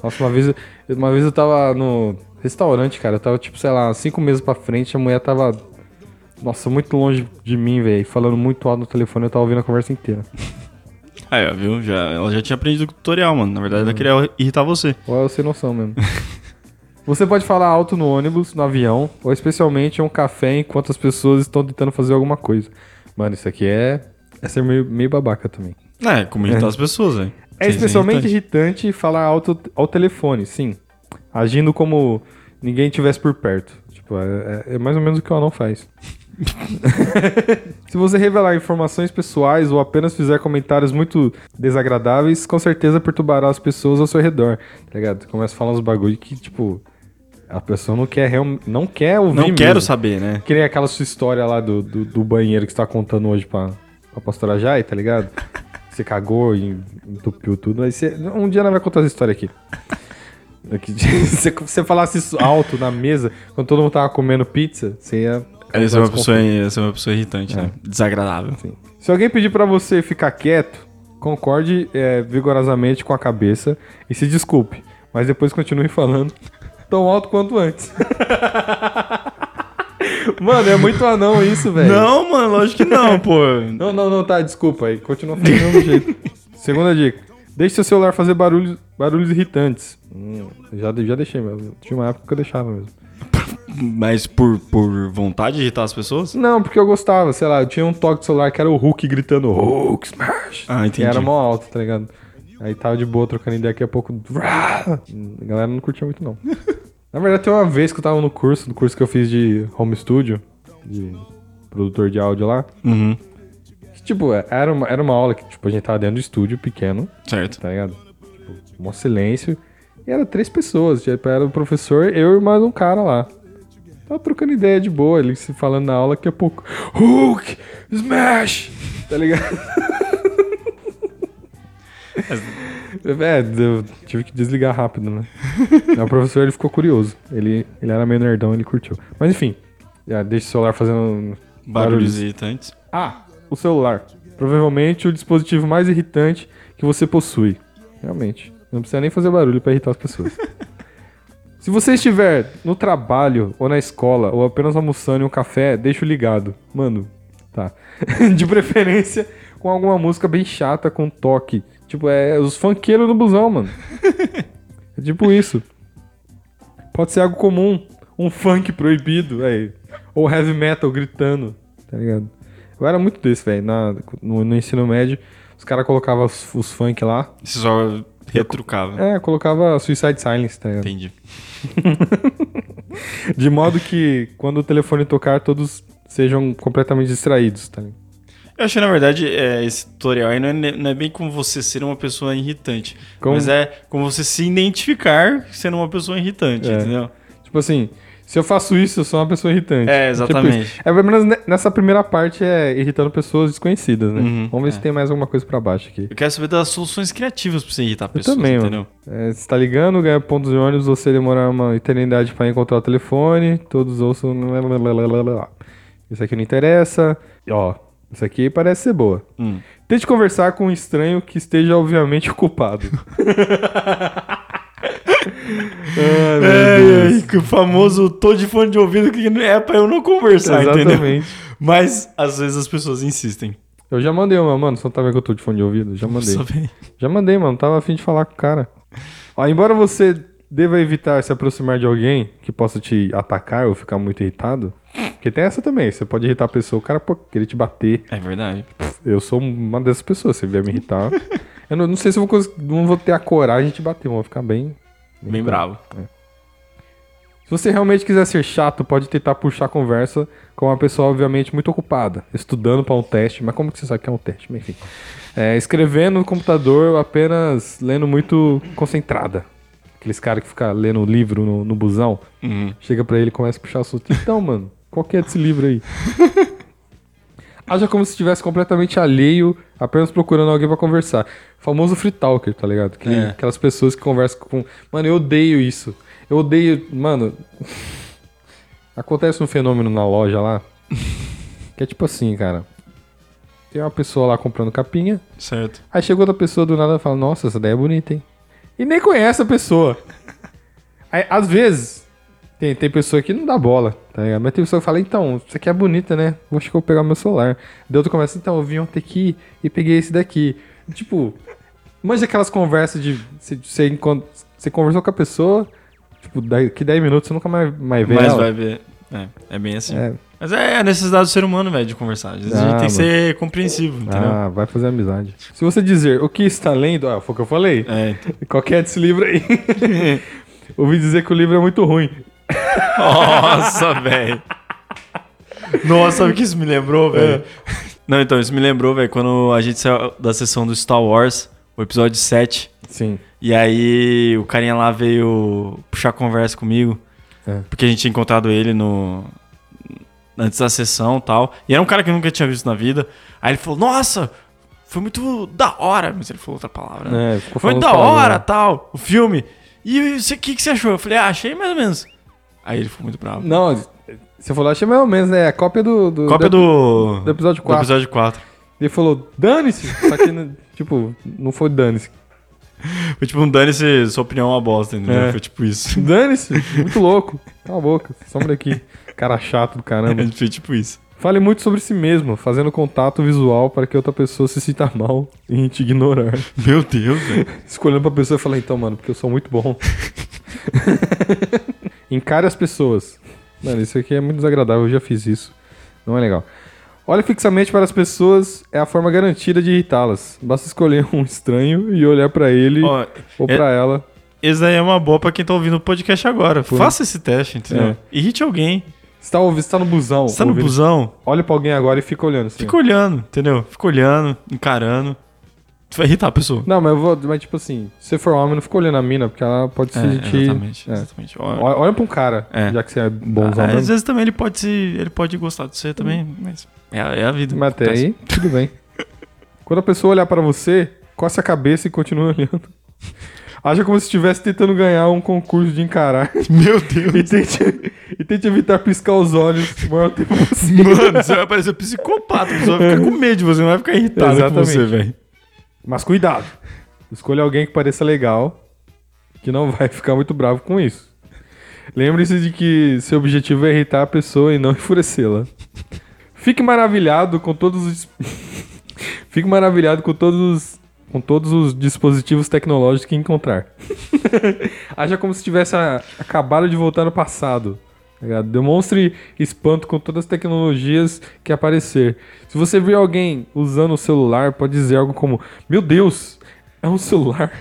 Nossa, uma vez, uma vez eu tava no restaurante, cara. Eu tava, tipo, sei lá, cinco meses pra frente. A mulher tava, nossa, muito longe de mim, velho. Falando muito alto no telefone. Eu tava ouvindo a conversa inteira. Aí, ó, viu? Já, ela já tinha aprendido o tutorial, mano. Na verdade, ela queria irritar você. Ou eu sem noção mesmo. Você pode falar alto no ônibus, no avião, ou especialmente em um café enquanto as pessoas estão tentando fazer alguma coisa. Mano, isso aqui é, é ser meio, meio babaca também. É, como irritar as pessoas, velho. É Sim, sim, especialmente irritante. irritante falar alto ao telefone, sim. Agindo como ninguém estivesse por perto. Tipo, é, é- é mais ou menos o que o anão faz. Se você revelar informações pessoais ou apenas fizer comentários muito desagradáveis, com certeza perturbará as pessoas ao seu redor. Tá ligado? Começa a falar uns bagulho que, tipo, a pessoa não quer, real- não quer ouvir Não mesmo. quero saber, né? Que nem aquela sua história lá do, do, do banheiro que você tá contando hoje pra, pra pastora Jai, tá ligado? Você cagou e entupiu tudo. Aí você, um dia ela vai contar essa história aqui. Aqui, Se você falasse isso alto na mesa, quando todo mundo tava comendo pizza, você ia. Essa é uma pessoa, essa é uma pessoa irritante, né? Desagradável. Se alguém pedir pra você ficar quieto, concorde é, vigorosamente com a cabeça e se desculpe. Mas depois continue falando tão alto quanto antes. Mano, é muito anão isso, velho. Não, mano, lógico que não, pô. Não, não, não, tá, desculpa aí. Continua fazendo do mesmo jeito. Segunda dica. Deixe seu celular fazer barulhos, barulhos irritantes. Hum, já, já deixei mesmo. Tinha uma época que eu deixava mesmo. Mas por, por vontade de irritar as pessoas? Não, porque eu gostava, sei lá, eu tinha um toque de celular que era o Hulk gritando Hulk Smash. Ah, Que era mó alto, tá ligado? Aí tava de boa trocando ideia daqui a pouco. A galera não curtia muito, não. Na verdade, tem uma vez que eu tava no curso, no curso que eu fiz de home studio, de produtor de áudio lá. Uhum. que, tipo, era uma, era uma aula que, tipo, a gente tava dentro do estúdio pequeno, Certo. tá ligado? Tipo, um silêncio. E era três pessoas. Tipo, era o professor, eu e mais um cara lá. Tava trocando ideia de boa, ele se falando na aula, daqui a pouco. Hulk! Smash! Tá ligado? é, eu tive que desligar rápido, né? O professor ele ficou curioso. Ele, ele era meio nerdão, ele curtiu. Mas enfim, já deixa o celular fazendo Barulhos irritantes. ah, o celular. Provavelmente o dispositivo mais irritante que você possui. Realmente. Não precisa nem fazer barulho pra irritar as pessoas. Se você estiver no trabalho ou na escola ou apenas almoçando em um café, deixa ligado. Mano, tá. De preferência com alguma música bem chata com toque. Tipo, é os funkeiros no busão, mano. É tipo isso. Pode ser algo comum. Um funk proibido, velho. Ou heavy metal gritando, tá ligado? Eu era muito desse, velho. No, no ensino médio, os caras colocavam os, os funk lá. Você só retrucava. É, colocava Suicide Silence, tá ligado? Entendi. De modo que quando o telefone tocar, todos sejam completamente distraídos, tá? Eu achei, na verdade, é, esse tutorial aí não é, não é bem como você ser uma pessoa irritante. Como- Mas é como você se identificar sendo uma pessoa irritante, É. entendeu? Tipo assim, se eu faço isso, eu sou uma pessoa irritante. É, Tipo exatamente. isso. é, pelo menos ne- nessa primeira parte é irritando pessoas desconhecidas, né? Uhum, Vamos ver é. se tem mais alguma coisa pra baixo aqui. Eu quero saber das soluções criativas pra você irritar Eu pessoas, também, entendeu? É, você tá ligando, ganha pontos de ônibus, você demorar uma eternidade pra encontrar o telefone, todos ouçam. Isso aqui não interessa. Ó, isso aqui parece ser boa. Hum. Tente conversar com um estranho que esteja obviamente ocupado. Ai, É, é, que o famoso tô de fone de ouvido que é pra eu não conversar, entendeu? Exatamente. Mas às vezes as pessoas insistem. Eu já mandei uma, mano. Você não tá vendo que eu tô de fone de ouvido? Já mandei. Já mandei, mano. Tava afim de falar com o cara. Ó, embora você deva evitar se aproximar de alguém que possa te atacar ou ficar muito irritado, porque tem essa também. Você pode irritar a pessoa, o cara pode querer te bater. É verdade. Eu sou uma dessas pessoas. Se vier me irritar, eu não, não sei se eu vou, não vou ter a coragem de te bater, eu vou ficar bem. Bem bravo. Se você realmente quiser ser chato, pode tentar puxar a conversa com uma pessoa, obviamente, muito ocupada, estudando para um teste. Mas como que você sabe que é um teste? Mas, enfim. É, escrevendo no computador, apenas lendo muito concentrada. Aqueles caras que ficam lendo livro no, no busão. Uhum. Chega pra ele e começa a puxar o assunto. Então, mano, qual que é desse livro aí? Haja como se estivesse completamente alheio, apenas procurando alguém pra conversar. Famoso free talker, tá ligado? Aquele- É. Aquelas pessoas que conversam com. Mano, eu odeio isso. Eu odeio. Mano. Acontece um fenômeno na loja lá. Que é tipo assim, cara. Tem uma pessoa lá comprando capinha. Certo. Aí chegou outra pessoa do nada e fala, nossa, essa daí é bonita, hein? E nem conhece a pessoa. Aí, às vezes, tem, tem pessoa que não dá bola, tá ligado? Mas tem pessoa que fala, então, isso aqui é bonita, né? Vou acho que eu vou pegar meu celular. Daí outro começa, então, eu vim ontem aqui e peguei esse daqui. Tipo, manja aquelas conversas de você, você, conversou com a pessoa, tipo, daqui 10 minutos você nunca mais, mais vê Mas ela. vai ver. É, é bem assim. É. Mas é a necessidade do ser humano, velho, de conversar. Às vezes a Ah, gente tem que mano. ser compreensivo, entendeu? Ah, vai fazer amizade. Se você dizer o que está lendo, ah, foi o que eu falei. É, então. Qual que é desse livro aí? Ouvi dizer que o livro é muito ruim. Nossa, velho. Nossa, sabe o que isso me lembrou, velho? Não, então, isso me lembrou, velho, quando a gente saiu da sessão do Star Wars, o episódio 7. Sim. E aí o carinha lá veio puxar conversa comigo. É. Porque a gente tinha encontrado ele no. Antes da sessão e tal. E era um cara que eu nunca tinha visto na vida. Aí ele falou, nossa, foi muito da hora. Mas ele falou outra palavra, né? É, Foi falando da hora, tal, o filme. E o que, que você achou? Eu falei, ah, achei mais ou menos. Aí ele ficou muito bravo. Não, você falou, achei mais ou menos, né? A cópia do, do, Cópia do, do episódio do 4. episódio 4. Ele falou, dane-se. Só que, né, tipo, não foi dane-se. Foi tipo um dane-se, sua opinião é uma bosta, entendeu? É. Foi tipo isso. Dane-se. Muito louco. Cala a boca. Sombra daqui. Cara chato do caramba. Foi tipo isso. Fale muito sobre si mesmo, fazendo contato visual para que outra pessoa se sinta mal e te ignorar. Meu Deus, velho. Escolhendo pra pessoa e falar, então, mano, porque eu sou muito bom. Encare as pessoas. Mano, isso aqui é muito desagradável, eu já fiz isso. Não é legal. Olhe fixamente para as pessoas é a forma garantida de irritá-las. Basta escolher um estranho e olhar pra ele Ó, ou é- pra ela. esse daí é uma boa pra quem tá ouvindo o podcast agora. Faça esse teste, entendeu? É. Irrite alguém. Você tá, ouvindo, você tá no busão. Você tá no ouvindo- busão, Olha pra alguém agora e fica olhando. Assim. fica olhando, entendeu? Fica olhando, encarando. Tu vai irritar a pessoa. Não, mas eu vou. Mas tipo assim, se você for homem, não fica olhando a mina, porque ela pode se É, sentir. exatamente, É. exatamente. Olha, olha pra um cara, É. já que você é bonzão às mesmo. vezes também ele pode se. Ele pode gostar de você também, mas. É, a- é a vida. Mas até aí, tudo bem. Quando a pessoa olhar pra você, coce a cabeça e continua olhando. Haja como se estivesse tentando ganhar um concurso de encarar. Meu Deus. e, tente, e tente evitar piscar os olhos o maior tempo possível. Mano, você vai parecer psicopata. A pessoa vai ficar com medo de você, não vai ficar irritada com Exatamente. você, velho. Mas cuidado. Escolha alguém que pareça legal, que não vai ficar muito bravo com isso. Lembre-se de que seu objetivo é irritar a pessoa e não enfurecê-la. Fique maravilhado com todos os. Fique maravilhado com todos os. Com todos os dispositivos tecnológicos que encontrar. Haja como se tivesse acabado de voltar no passado. Tá? Demonstre espanto com todas as tecnologias que aparecer. Se você vir alguém usando o celular, pode dizer algo como: Meu Deus, é um celular.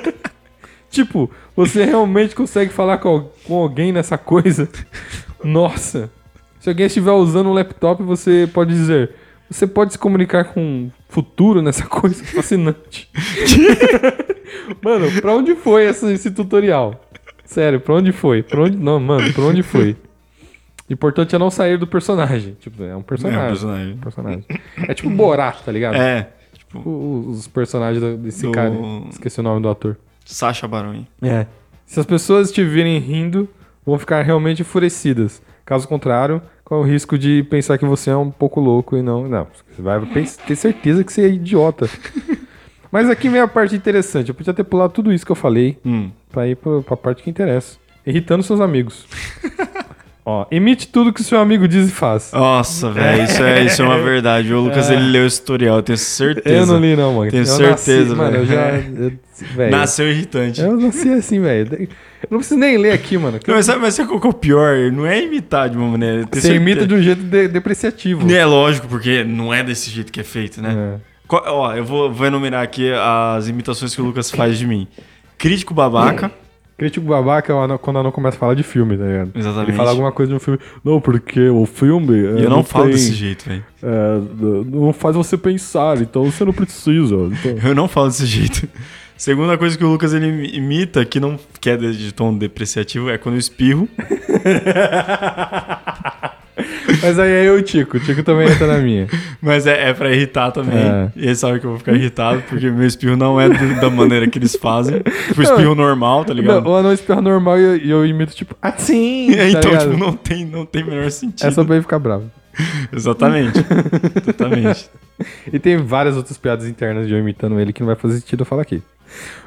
tipo, você realmente consegue falar com, com alguém nessa coisa? Nossa. Se alguém estiver usando um laptop, você pode dizer: Você pode se comunicar com o futuro nessa coisa fascinante. mano, pra onde foi esse tutorial? Sério, pra onde foi? Pra onde... Não, mano, pra onde foi? Importante é não sair do personagem. Tipo, é um personagem. É um personagem. personagem. É tipo Borat, tá ligado? É. Tipo, O- Os personagens desse Do- cara. Esqueci o nome do ator. Sacha Baron. É. Se as pessoas te virem rindo, vão ficar realmente enfurecidas. Caso contrário, corre o risco de pensar que você é um pouco louco e não. Não, você vai ter certeza que você é idiota. Mas aqui vem a parte interessante. Eu podia ter pulado tudo isso que eu falei Hum. pra ir pra, pra parte que interessa. Irritando seus amigos. Ó, imite tudo que seu amigo diz e faz. Nossa, velho, isso é, isso é uma verdade. O Lucas, ele leu esse tutorial, eu tenho certeza. Eu não li, não, mano. Tenho eu certeza, nasci, mano. Eu já. eu- Nasceu irritante. Eu nasci assim, velho. Eu não preciso nem ler aqui, mano. Não, mas sabe, mas sabe é o pior? Não é imitar de uma maneira. Você certeza. imita de um jeito de- depreciativo. É lógico, porque não é desse jeito que é feito, né? É. Qual- ó, eu vou, vou enumerar aqui as imitações que o Lucas faz de mim. Crítico babaca. Crítico babaca é quando não começa a falar de filme, tá ligado? Exatamente. Ele fala alguma coisa de um filme. Não, porque o filme. é, E eu não falo tem- desse jeito, velho. é, não faz você pensar, então você não precisa. então- Eu não falo desse jeito. Segunda coisa que o Lucas ele imita, que não que é de de tom depreciativo, é quando eu espirro. Mas aí é eu e o Tico. O Tico também entra na minha. Mas é, é pra irritar também. É. E eles sabem que eu vou ficar irritado, porque meu espirro não é do- da maneira que eles fazem. Tipo, espirro normal, tá ligado? Não, o anão espirra normal e eu, eu imito, tipo, assim. tá então, ligado? tipo, não tem, não tem menor sentido. É só pra ele ficar bravo. Exatamente. Exatamente. E tem várias outras piadas internas de eu imitando ele que não vai fazer sentido eu falar aqui.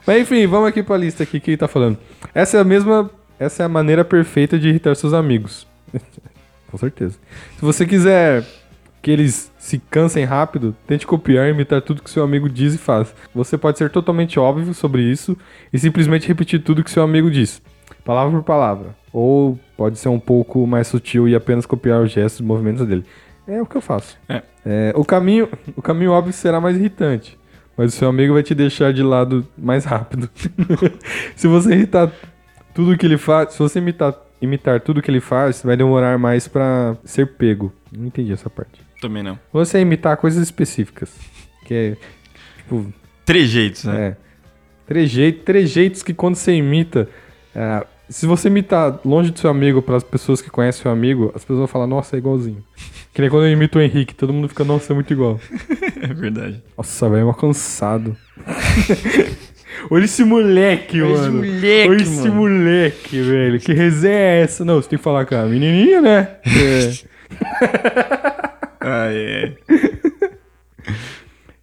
Mas enfim, vamos aqui pra lista aqui que ele tá falando. Essa é a mesma. Essa é a maneira perfeita de irritar seus amigos. Com certeza. Se você quiser que eles se cansem rápido, tente copiar e imitar tudo que seu amigo diz e faz. Você pode ser totalmente óbvio sobre isso e simplesmente repetir tudo que seu amigo diz, palavra por palavra. Ou pode ser um pouco mais sutil e apenas copiar os gestos e movimentos dele. É o que eu faço. É. É, o, caminho, o caminho óbvio será mais irritante, mas o seu amigo vai te deixar de lado mais rápido. se você irritar tudo que ele faz, se você imitar, imitar tudo que ele faz, vai demorar mais pra ser pego. Não entendi essa parte. Também não. Você imitar coisas específicas, que é tipo, Trejeitos, né? é, trejeitos, trejeitos que quando você imita, é, se você imitar longe do seu amigo para as pessoas que conhecem seu amigo, as pessoas vão falar, nossa, é igualzinho. Que nem quando eu imito o Henrique, todo mundo fica, nossa, é muito igual. É verdade. Nossa, velho, é um cansado. Olha esse moleque, Olha esse mano. moleque, Olha esse mano. moleque, velho. Que resenha é essa? Não, você tem que falar com a menininha, né? É. Ai, é.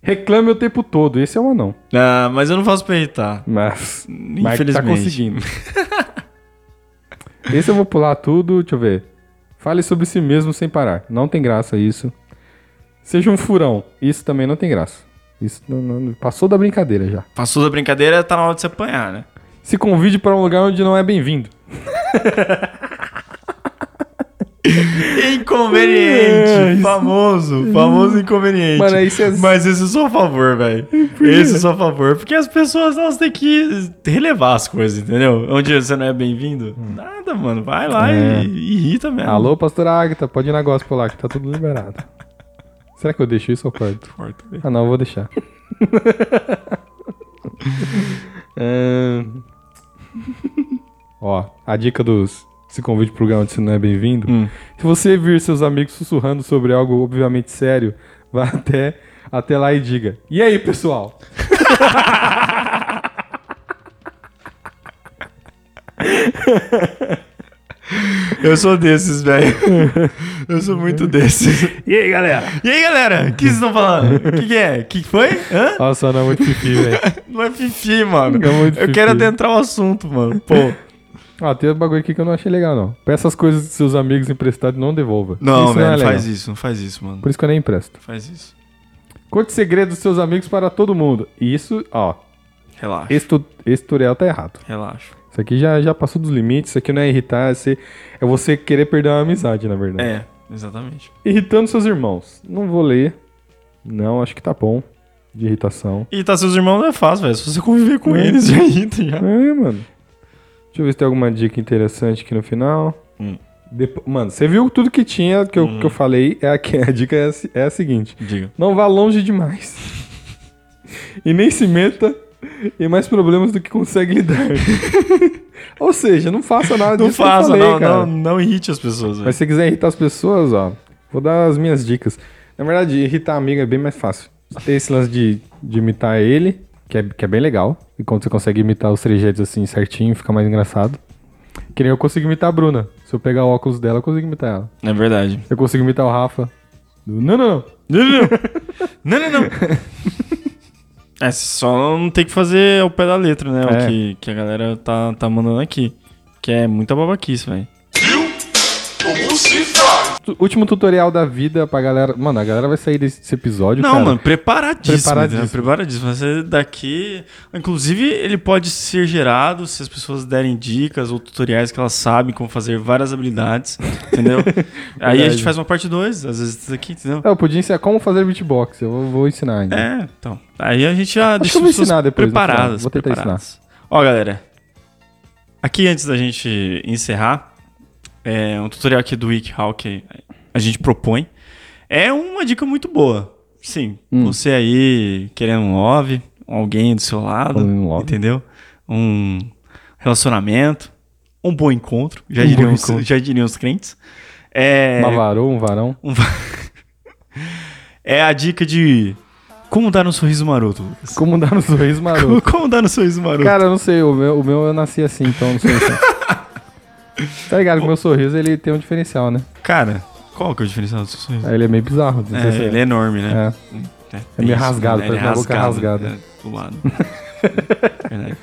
Reclame o tempo todo. Esse é um anão. Ah, mas eu não faço pra irritar. Mas, mas Infelizmente. tá conseguindo. Esse eu vou pular tudo. Deixa eu ver. Fale sobre si mesmo sem parar. Não tem graça isso. Seja um furão. Isso também não tem graça. Isso não- não- passou da brincadeira já. Passou da brincadeira, tá na hora de se apanhar, né? Se convide para um lugar onde não é bem-vindo. Inconveniente. famoso. Famoso inconveniente. Mano, aí Mas esse sou a favor, velho. Esse sou a favor. Porque as pessoas, elas têm que relevar as coisas, entendeu? Onde você não é bem-vindo, nada, mano. Vai lá É. e, e irrita mesmo. Alô, pastora Agatha, pode ir na gospel lá, que tá tudo liberado. Será que eu deixo isso ou corto? Corta, velho. Ah, não, eu vou deixar. Ahn. Ó, a dica dos esse convite pro programa de Se Não É Bem-vindo. Hum. Se você vir seus amigos sussurrando sobre algo obviamente sério, vá até, até lá e diga. E aí, pessoal? Eu sou desses, velho. Eu sou muito desses. E aí, galera? E aí, galera? O que vocês estão falando? O que, que é? O que, que foi? Hã? Nossa, não é muito fifi, velho. Não é fifi, mano. É muito Eu fifi. quero adentrar o assunto, mano. Pô. Ó, tem um bagulho aqui que eu não achei legal, não. Peça as coisas dos seus amigos emprestados e não devolva. Não, velho, é não faz isso, não faz isso, mano. Por isso que eu nem empresto. Faz isso. Conte segredos dos seus amigos para todo mundo. Isso, ó, Relaxa. esse, tu- esse tutorial tá errado. Relaxa. Isso aqui já, já passou dos limites, isso aqui não é irritar, é, ser- é você querer perder uma amizade, na verdade. É, exatamente. Irritando seus irmãos. Não vou ler. Não, acho que tá bom. De irritação. Tá seus irmãos não é fácil, velho. Se você conviver com É. eles, já irrita já. É, mano. Deixa eu ver se tem alguma dica interessante aqui no final. Hum. Depo- Mano, você viu tudo que tinha, que eu, que eu falei. É a, a dica é a, é a seguinte. Diga. Não vá longe demais. e nem se meta em mais problemas do que consegue lidar. Ou seja, não faça nada Não disso faça, falei, não, cara. não, não irrite as pessoas. Mas se você quiser irritar as pessoas, ó, vou dar as minhas dicas. Na verdade, irritar a amiga é bem mais fácil. Tem esse lance de, de imitar ele, que é, que é bem legal. E quando você consegue imitar os trejeitos assim certinho, fica mais engraçado. Que nem eu consigo imitar a Bruna. Se eu pegar o óculos dela, eu consigo imitar ela. É verdade. Eu consigo imitar o Rafa. Não, não, não. Não, não, não. não, não, não. É, só não tem que fazer ao pé da letra, né? É. O que, que a galera tá, tá mandando aqui. Que é muita babaquice, velho. Último tutorial da vida pra galera. Mano, a galera vai sair desse, episódio, Não, cara. mano, preparadíssimo. Preparadíssimo. Preparadíssimo. preparadíssimo. Vai ser daqui. Inclusive, ele pode ser gerado se as pessoas derem dicas ou tutoriais que elas sabem como fazer várias habilidades. Entendeu? Aí a gente faz uma parte 2, às vezes isso aqui, entendeu? É, eu podia ensinar como fazer beatbox. Eu vou, vou ensinar ainda. É, então. Aí a gente já deixa que eu vou ensinar depois, preparadas. Vou tentar preparadas. Ó, galera. Aqui, antes da gente encerrar, é um tutorial aqui do WikiHow que a gente propõe. É uma dica muito boa. Sim, Hum. você aí querendo um love, alguém do seu lado, love. entendeu? Um relacionamento, um bom encontro, já, Um diriam, os, encontro. já diriam os crentes. É, Uma varou, um varão. um va- é a dica de como dar um sorriso maroto, Lucas. Como dar no sorriso maroto. Como dar no sorriso maroto? Cara, eu não sei, o meu, o meu eu nasci assim, então não sei. tá ligado o meu sorriso ele tem um diferencial, né? Cara, qual que é o diferencial do seu sorriso? Aí Ele é meio bizarro. não sei É, se ele é enorme, né? É. É, É meio isso, rasgado, né? parece uma boca rasgada. é, do lado. Verdade.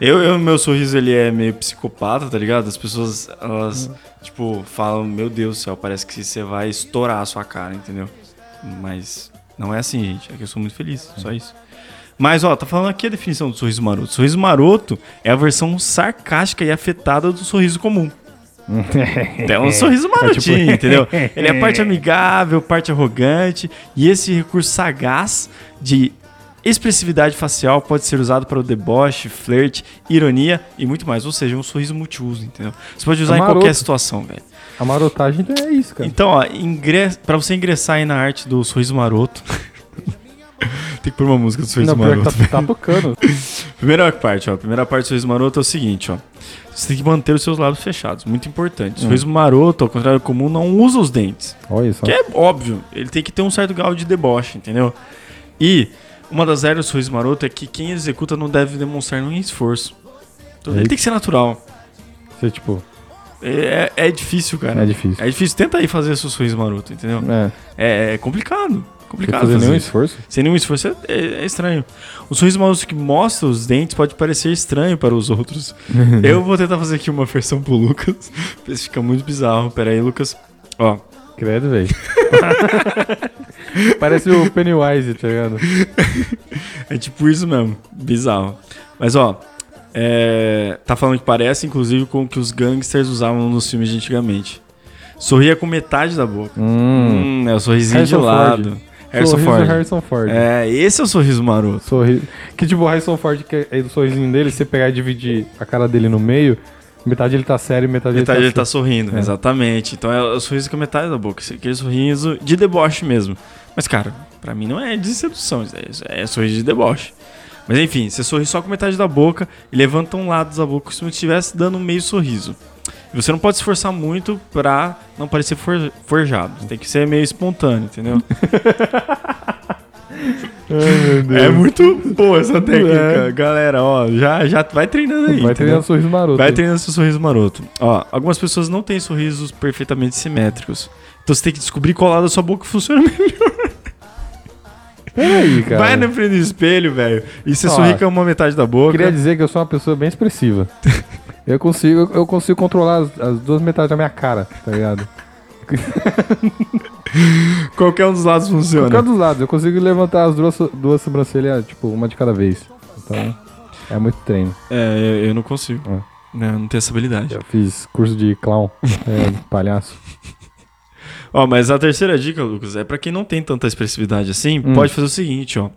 Eu, eu, meu sorriso, ele é meio psicopata, tá ligado? As pessoas, elas, tipo, falam, meu Deus do céu, parece que você vai estourar a sua cara, entendeu? Mas não é assim, gente. É que eu sou muito feliz, só isso. Mas, ó, tá falando aqui a definição do sorriso maroto. Sorriso maroto é a versão sarcástica e afetada do sorriso comum. É um sorriso marotinho, entendeu? Ele é parte amigável, parte arrogante, e esse recurso sagaz de expressividade facial pode ser usado para o deboche, flerte, ironia e muito mais. Ou seja, um sorriso multiuso, entendeu? Você pode usar em maroto. qualquer situação, velho. A marotagem é isso, cara. Então, ó, ingress... para você ingressar aí na arte do sorriso maroto. Tem que pôr uma música do sorriso Não, maroto. tá, tá tocando. Primeira parte, ó. Primeira parte do sorriso maroto é o seguinte, ó. Você tem que manter os seus lábios fechados, muito importante. O sorriso maroto, ao contrário do comum, não usa os dentes. Olha só. Que é óbvio, ele tem que ter um certo grau de deboche, entendeu? E uma das regras do sorriso maroto é que quem executa não deve demonstrar nenhum esforço. Então, ele tem que ser natural. Você, tipo, É, é difícil, cara. é difícil. É difícil. Tenta aí fazer seu sorriso maroto, entendeu? É. É, é complicado. Sem Complicado fazer fazer nenhum isso. esforço. Sem nenhum esforço é, é- estranho. O sorriso maroto que mostra os dentes pode parecer estranho para os outros. Eu vou tentar fazer aqui uma versão pro Lucas. Esse fica muito bizarro. Pera aí, Lucas. Ó, Credo, velho. Parece o Pennywise, tá ligado? é tipo isso mesmo. Bizarro. Mas ó, é, tá falando que parece inclusive com o que os gangsters usavam nos filmes de antigamente. Sorria com metade da boca. Hum. Hum, é o sorrisinho Harrison de lado. Ford. Harrison sorriso Ford. Harrison Ford. É, esse é o sorriso maroto. Sorriso. Que tipo, o Harrison Ford, que é do sorrisinho dele, você pegar e dividir a cara dele no meio, metade ele tá sério e metade, Metade ele ele tá. tá sorrindo, É. exatamente. Então é o sorriso com metade da boca. Aquele sorriso de deboche mesmo. Mas, cara, pra mim não é de sedução, é, é sorriso de deboche. Mas enfim, você sorri só com metade da boca e levanta um lado da boca como se estivesse dando um meio sorriso. E você não pode se esforçar muito pra não parecer for- forjado. Tem que ser meio espontâneo, entendeu? É muito boa essa técnica, galera. Ó, já, já vai treinando aí. É. Vai treinando sorriso maroto. Vai treinando seu sorriso maroto. Ó, algumas pessoas não têm sorrisos perfeitamente simétricos. Então você tem que descobrir qual lado da sua boca funciona melhor. Peraí, cara. Vai na frente do espelho, velho. E você sorri com uma metade da boca. Queria dizer que eu sou uma pessoa bem expressiva. eu consigo, eu consigo controlar as, as duas metades da minha cara, tá ligado? Qualquer um dos lados funciona. Qualquer dos lados, eu consigo levantar as duas, duas sobrancelhas, tipo, uma de cada vez. Então, é muito treino. É, eu, eu não consigo. É. Não, não tenho essa habilidade. Eu fiz curso de clown, é, palhaço. Ó, mas a terceira dica, Lucas, é pra quem não tem tanta expressividade assim, Hum. pode fazer o seguinte, ó.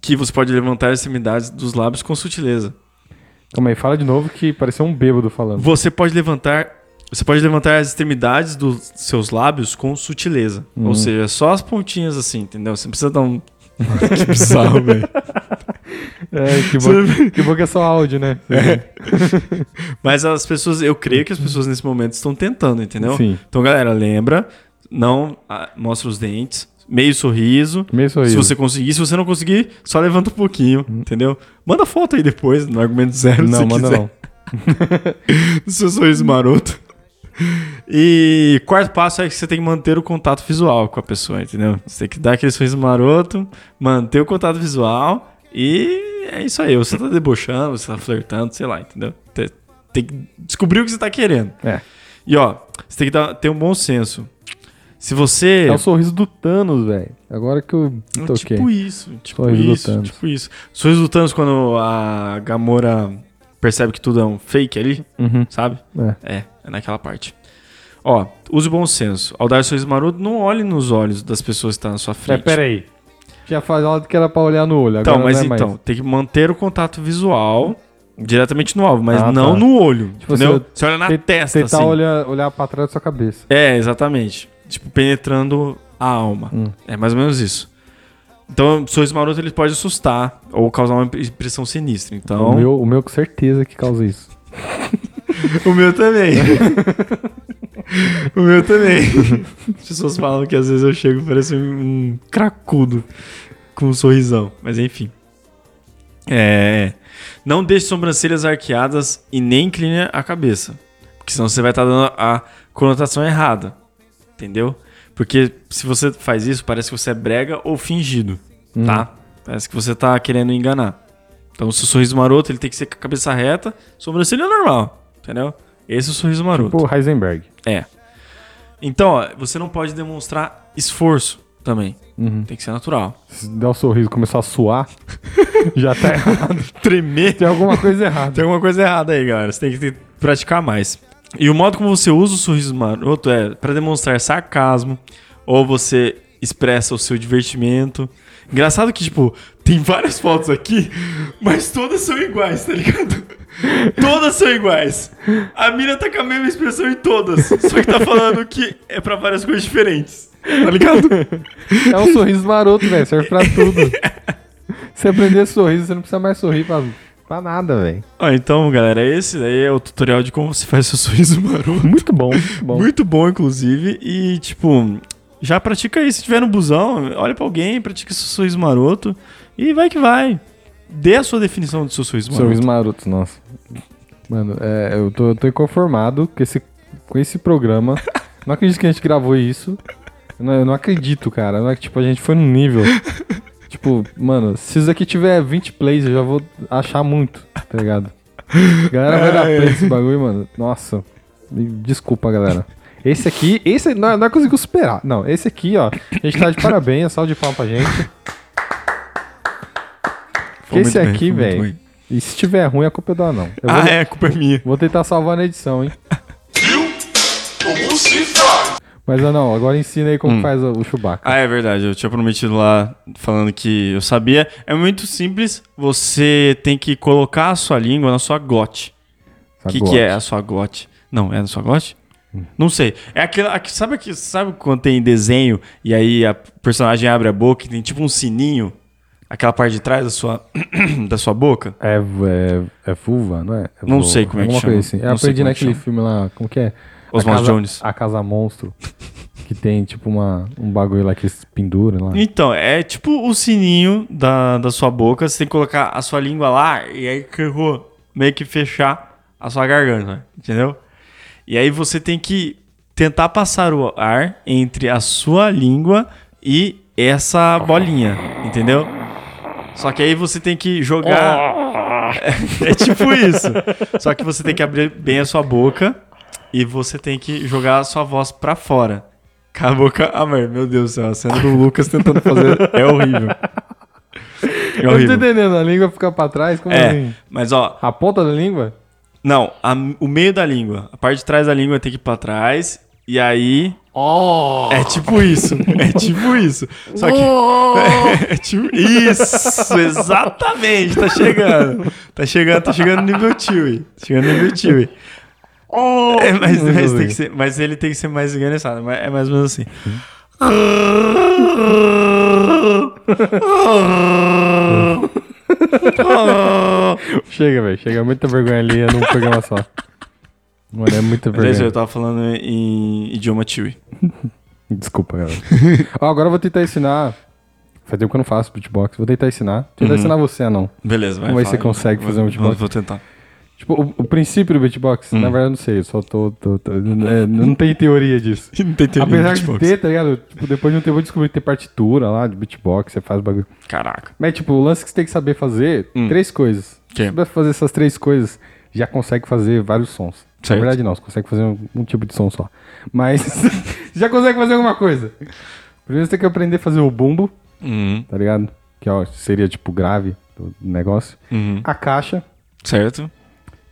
Que você pode levantar as extremidades dos lábios com sutileza. Calma aí, fala de novo que pareceu um bêbado falando. Você pode levantar. Você pode levantar as extremidades dos seus lábios com sutileza. Hum. Ou seja, só as pontinhas assim, entendeu? Você não precisa dar um. que bizarro, velho. É, que bom, que bom que é só áudio, né? Mas as pessoas, eu creio que as pessoas nesse momento estão tentando, entendeu? Sim. Então, galera, lembra, não ah, mostra os dentes, meio sorriso. Meio sorriso. Se você conseguir, se você não conseguir, só levanta um pouquinho, entendeu? Manda foto aí depois, no argumento zero, se Não, você manda quiser. não. do seu sorriso maroto. E quarto passo é que você tem que manter o contato visual com a pessoa, entendeu? Você tem que dar aquele sorriso maroto, manter o contato visual e é isso aí. Você tá debochando, você tá flertando, sei lá, entendeu? Tem, que descobrir o que você tá querendo. É. E ó, você tem que dar- ter um bom senso. Se você. É o sorriso do Thanos, velho. Agora que eu me toquei. Tipo isso, tipo Sorriso isso, tipo isso. Sorriso do Thanos quando a Gamora percebe que tudo é um fake ali, Uhum. sabe? É. É, é naquela parte. Ó, use o bom senso. Ao dar sorriso maroto, não olhe nos olhos das pessoas que estão na sua É, frente. pera aí. Tinha falado que era pra olhar no olho. Então, mas é mais. então, tem que manter o contato visual diretamente no alvo, mas Ah, não tá. no olho. Tipo, entendeu? você- Você olha na Te- testa, Tentar assim. olhar, olhar pra trás da sua cabeça. É, exatamente. Tipo, penetrando a alma. Hum. É mais ou menos isso. Então, sorriso maroto ele pode assustar ou causar uma impressão sinistra. Então, O, meu, o meu com certeza que causa isso. O meu também. o meu também. As pessoas falam que às vezes eu chego e pareço um cracudo com um sorrisão. Mas enfim. É. Não deixe sobrancelhas arqueadas e nem incline a cabeça. Porque senão você vai estar dando a conotação errada. Entendeu? Porque se você faz isso, parece que você é brega ou fingido. Tá? Parece que você tá querendo enganar. Então, o seu sorriso maroto ele tem que ser com a cabeça reta, sobrancelha normal. Entendeu? Esse é o sorriso maroto. Tipo Heisenberg. É. Então, ó, você não pode demonstrar esforço também. Uhum. Tem que ser natural. Se der o sorriso e começar a suar, já tá errado. Tremer. Tem alguma coisa errada. Tem alguma coisa errada aí, galera. Você tem que praticar mais. E o modo como você usa o sorriso maroto é para demonstrar sarcasmo ou você expressa o seu divertimento. Engraçado que, tipo, tem várias fotos aqui, mas todas são iguais, tá ligado? Todas são iguais. A mina tá com a mesma expressão em todas, só que tá falando que é pra várias coisas diferentes. Tá ligado? É um sorriso maroto, velho. Serve pra tudo. Se aprender esse sorriso, você não precisa mais sorrir pra, pra nada, velho. Ó, então, galera, esse daí é o tutorial de como se faz seu sorriso maroto. Muito bom, muito bom. Muito bom, inclusive. E, tipo, já pratica aí. Se tiver no busão, olha pra alguém, pratica seu sorriso maroto. E vai que vai. Dê a sua definição do seu sorriso maroto. Sorriso maroto, nossa. Mano, é, eu, tô, eu tô inconformado com esse, com esse programa. Não acredito que a gente gravou isso. Eu não, eu não acredito, cara. Não é que, tipo, a gente foi num nível. Tipo, mano, se isso aqui tiver 20 plays, eu já vou achar muito, tá ligado? A galera vai dar play nesse bagulho, mano. Nossa. Desculpa, galera. Esse aqui, esse não, não conseguiu superar. Não, esse aqui, ó. A gente tá de parabéns, salve de palma pra gente. Foi esse bem, aqui, velho. E se tiver ruim, a culpa é do anão. Eu Ah, vou, é, a culpa é minha. vou tentar salvar na edição, hein? Tomou Mas não, agora ensina aí Hum. como faz o, Chewbacca. Ah, é verdade. Eu tinha prometido lá falando que eu sabia. É muito simples. Você tem que colocar a sua língua na sua glote. O que, que é a sua glote? Não, é na sua glote? Não sei. É aquela. aque- Sabe, aqui, sabe quando tem desenho e aí a personagem abre a boca e tem tipo um sininho? Aquela parte de trás da sua, da sua boca? É, é, é vulva, não é? É Não sei como é que chama. assim. Eu Não aprendi é que naquele filme lá, como que é? Osmond a casa, Jones. A Casa Monstro. que tem tipo uma, um bagulho lá que se pendura lá. Então, é tipo o sininho da, da sua boca. Você tem que colocar a sua língua lá e aí meio que fechar a sua garganta, entendeu? E aí você tem que tentar passar o ar entre a sua língua e essa bolinha, entendeu? Só que aí você tem que jogar. é tipo isso. Só que você tem que abrir bem a sua boca e você tem que jogar a sua voz pra fora. Com a boca aberta. Meu Deus do céu, a cena do Lucas tentando fazer é horrível. É Eu não tô horrível. entendendo, a língua fica pra trás, como É, assim? mas ó, A ponta da língua? não, a- o meio da língua, a parte de trás da língua tem que ir pra trás e aí Oh! É tipo isso. É tipo isso. Só que. É tipo isso, exatamente. Tá chegando. Tá chegando, tá chegando no nível Chewie. Chegando no nível Chewie. É, mas, mas, tem que ser, mas ele tem que ser mais engraçado. É mais ou menos assim. Chega, velho. Chega muita vergonha ali num programa só. Mano, é muita Mas é vergonha. eu tava falando em idioma Chewie. Desculpa, galera. Ó, agora eu vou tentar ensinar. Faz tempo que eu não faço beatbox. Vou tentar ensinar. Vou tentar ensinar você, não. Beleza, vai. Vamos ver se você consegue Vou- fazer um beatbox. Vou tentar. Tipo, o, o princípio do beatbox, na verdade, eu não sei. Eu só tô. tô- tô- é, não tem teoria disso. Não tem teoria Apesar de ter, tá ligado? Tipo, depois de um tempo eu descobri que tem partitura lá de beatbox, você faz bagulho. Caraca. Mas, tipo, o lance que você tem que saber fazer, três coisas. Que? Se souber fazer essas três coisas, já consegue fazer vários sons. Certo. Na verdade, não, você consegue fazer um, um tipo de som só. Mas já consegue fazer alguma coisa. Primeiro você tem que aprender a fazer o bumbo, Uhum, tá ligado? Que ó, seria tipo grave do negócio. uhum. A caixa Certo,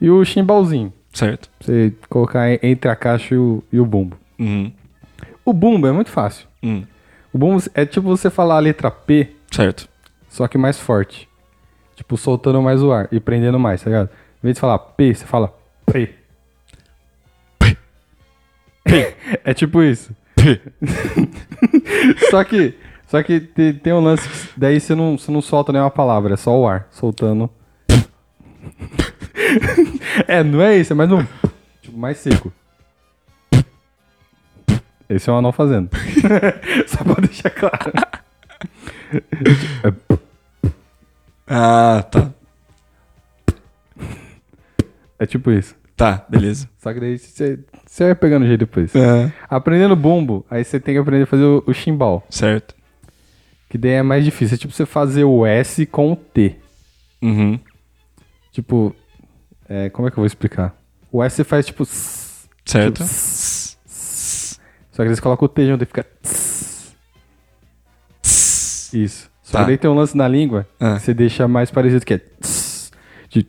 e o chimbalzinho. certo. Você colocar en- entre a caixa e o, e o bumbo. Uhum, O bumbo é muito fácil. uhum. O bumbo é tipo você falar a letra P, Certo. só que mais forte. Tipo, soltando mais o ar e prendendo mais, tá ligado? Em vez de falar P, você fala P. P. é tipo isso. só que, só que te- tem um lance que daí você não, você não solta nenhuma palavra, é só o ar soltando. é, não é isso, é mais um. Tipo, mais seco. Esse é um anão fazendo. só pra deixar claro. Ah, tá. É tipo isso. Tá, beleza. Só que daí você, vai pegando jeito depois. É. Aprendendo bumbo, aí você tem que aprender a fazer o, o chimbal. Certo. Que daí é mais difícil. É tipo você fazer o S com o T. Uhum. Tipo, é, como é que eu vou explicar? O S você faz tipo. Certo. tipo. Só que daí você coloca o T junto e fica. Isso. Só Tá. que daí tem um lance na língua Ah. que você deixa mais parecido que é. De.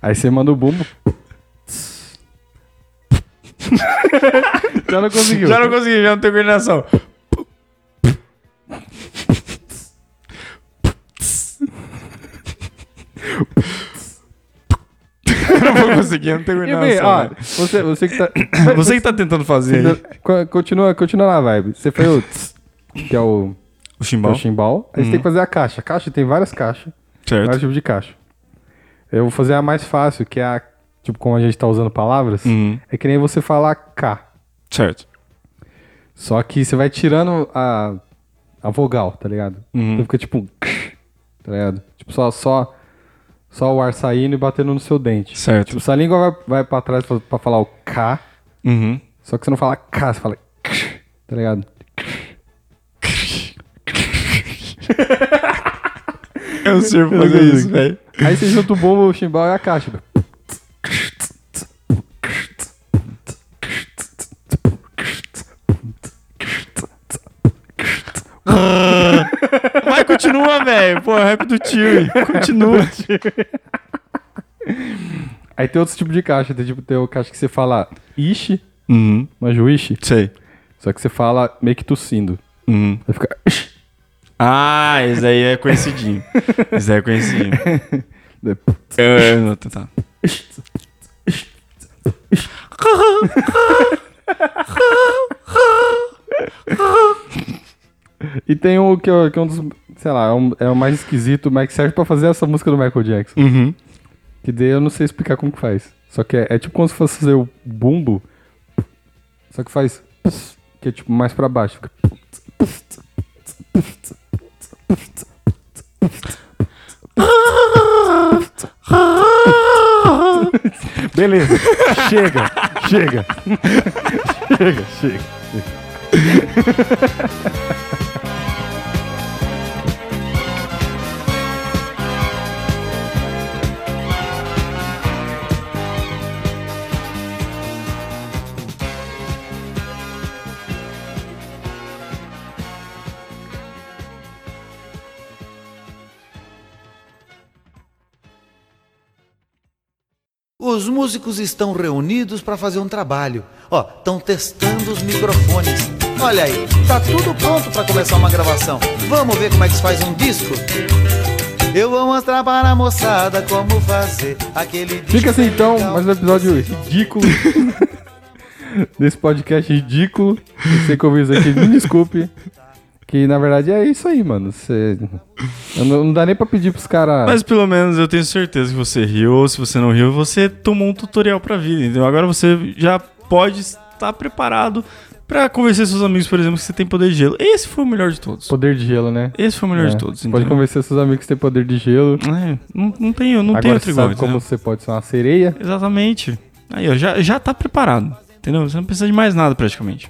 Aí você manda o bumbo. Já não conseguiu. Já não consegui, já não tenho coordenação. Bem, coordenação. ó, velho. você, você que tá. Você que tá tentando fazer aí. Co- continua, continua na vibe. Você fez o tss, que é o, o que é chimbal. o chimbal. Aí você tem que fazer a caixa. A caixa tem várias caixas. Vários Certo. tipos de caixa. Eu vou fazer a mais fácil, que é a. Tipo, como a gente tá usando palavras, Uhum. é que nem você falar K. Certo. Só que você vai tirando a, a vogal, tá ligado? Uhum. Então fica tipo. Tá ligado? Tipo, só, só, só o ar saindo e batendo no seu dente. Certo. Tipo, se a língua vai, vai pra trás pra, pra falar o K, Uhum. só que você não fala K, você fala tá ligado? Eu sei fazer isso, velho. Aí você junta o bombo, o chimbal e a caixa. Vai, continua, velho. Pô, rap do tio. Continua. Aí tem outros tipos de caixa. Tem, tipo, tem o caixa que você fala ishi, Uhum. mas o ishi. Sei. Só que você fala meio que tossindo. Uhum. Aí fica. Ah, esse aí é conhecidinho. esse aí é conhecidinho. Eu, não, tá. E tem o que, é- que é um dos. Sei lá, é, um- é o mais esquisito, mas que serve pra fazer essa música do Michael Jackson. Uhum. Que daí eu não sei explicar como que faz. Só que é, é tipo como se fosse fazer o bumbo. Só que faz. Que é tipo mais pra baixo. Fica. Beleza. chega. Chega. chega, chega. Os músicos estão reunidos para fazer um trabalho. Ó, estão testando os microfones. Olha aí, tá tudo pronto para começar uma gravação. Vamos ver como é que se faz um disco? Eu vou mostrar para a moçada como fazer aquele disco. Fica assim então, mais um episódio ridículo. Desse podcast ridículo. Ouviu isso aqui, me desculpe. Que na verdade é isso aí, mano. Você. Não, não dá nem pra pedir pros caras. Mas pelo menos eu tenho certeza que você riu, ou se você não riu, você tomou um tutorial pra vida, entendeu? Agora você já pode estar preparado pra convencer seus amigos, por exemplo, que você tem poder de gelo. Esse foi o melhor de todos. Poder de gelo, né? Esse foi o melhor É, de todos, Você pode entendeu? convencer seus amigos que tem poder de gelo. É, não, não tem, não tem Agora outro você igual, sabe como entendeu? você pode ser uma sereia. Exatamente. Aí, ó, já, já tá preparado, entendeu? Você não precisa de mais nada, praticamente.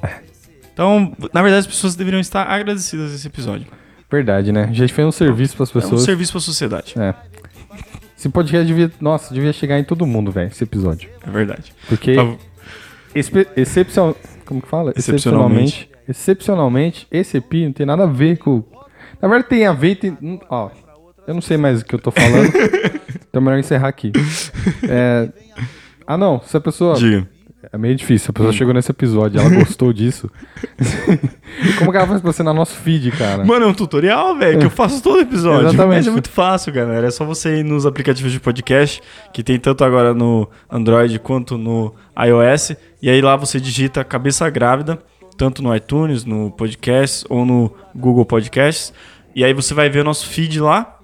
Então, na verdade, as pessoas deveriam estar agradecidas desse episódio. Verdade, né? A gente fez um serviço pras É um pessoas. serviço pra sociedade. É. Esse podcast devia. Nossa, devia chegar em todo mundo, velho, esse episódio. É verdade. Porque. Tá- Expe excepcion... Como que fala? Excepcionalmente. Excepcionalmente, esse EPI não tem nada a ver com. Na verdade, tem a ver e tem. hum, Ó, eu não sei mais o que eu tô falando. então é melhor encerrar aqui. É... Ah, não. Se a pessoa. Diga. É meio difícil. A Hum. pessoa chegou nesse episódio, ela gostou disso. Como que ela faz pra você na nosso feed, cara? Mano, é um tutorial, velho, que eu faço todo episódio. Exatamente. Mas é muito fácil, galera. É só você ir nos aplicativos de podcast, que tem tanto agora no Android quanto no iOS. E aí lá você digita Cabeça Grávida, tanto no iTunes, no Podcast ou no Google Podcasts. E aí você vai ver o nosso feed lá.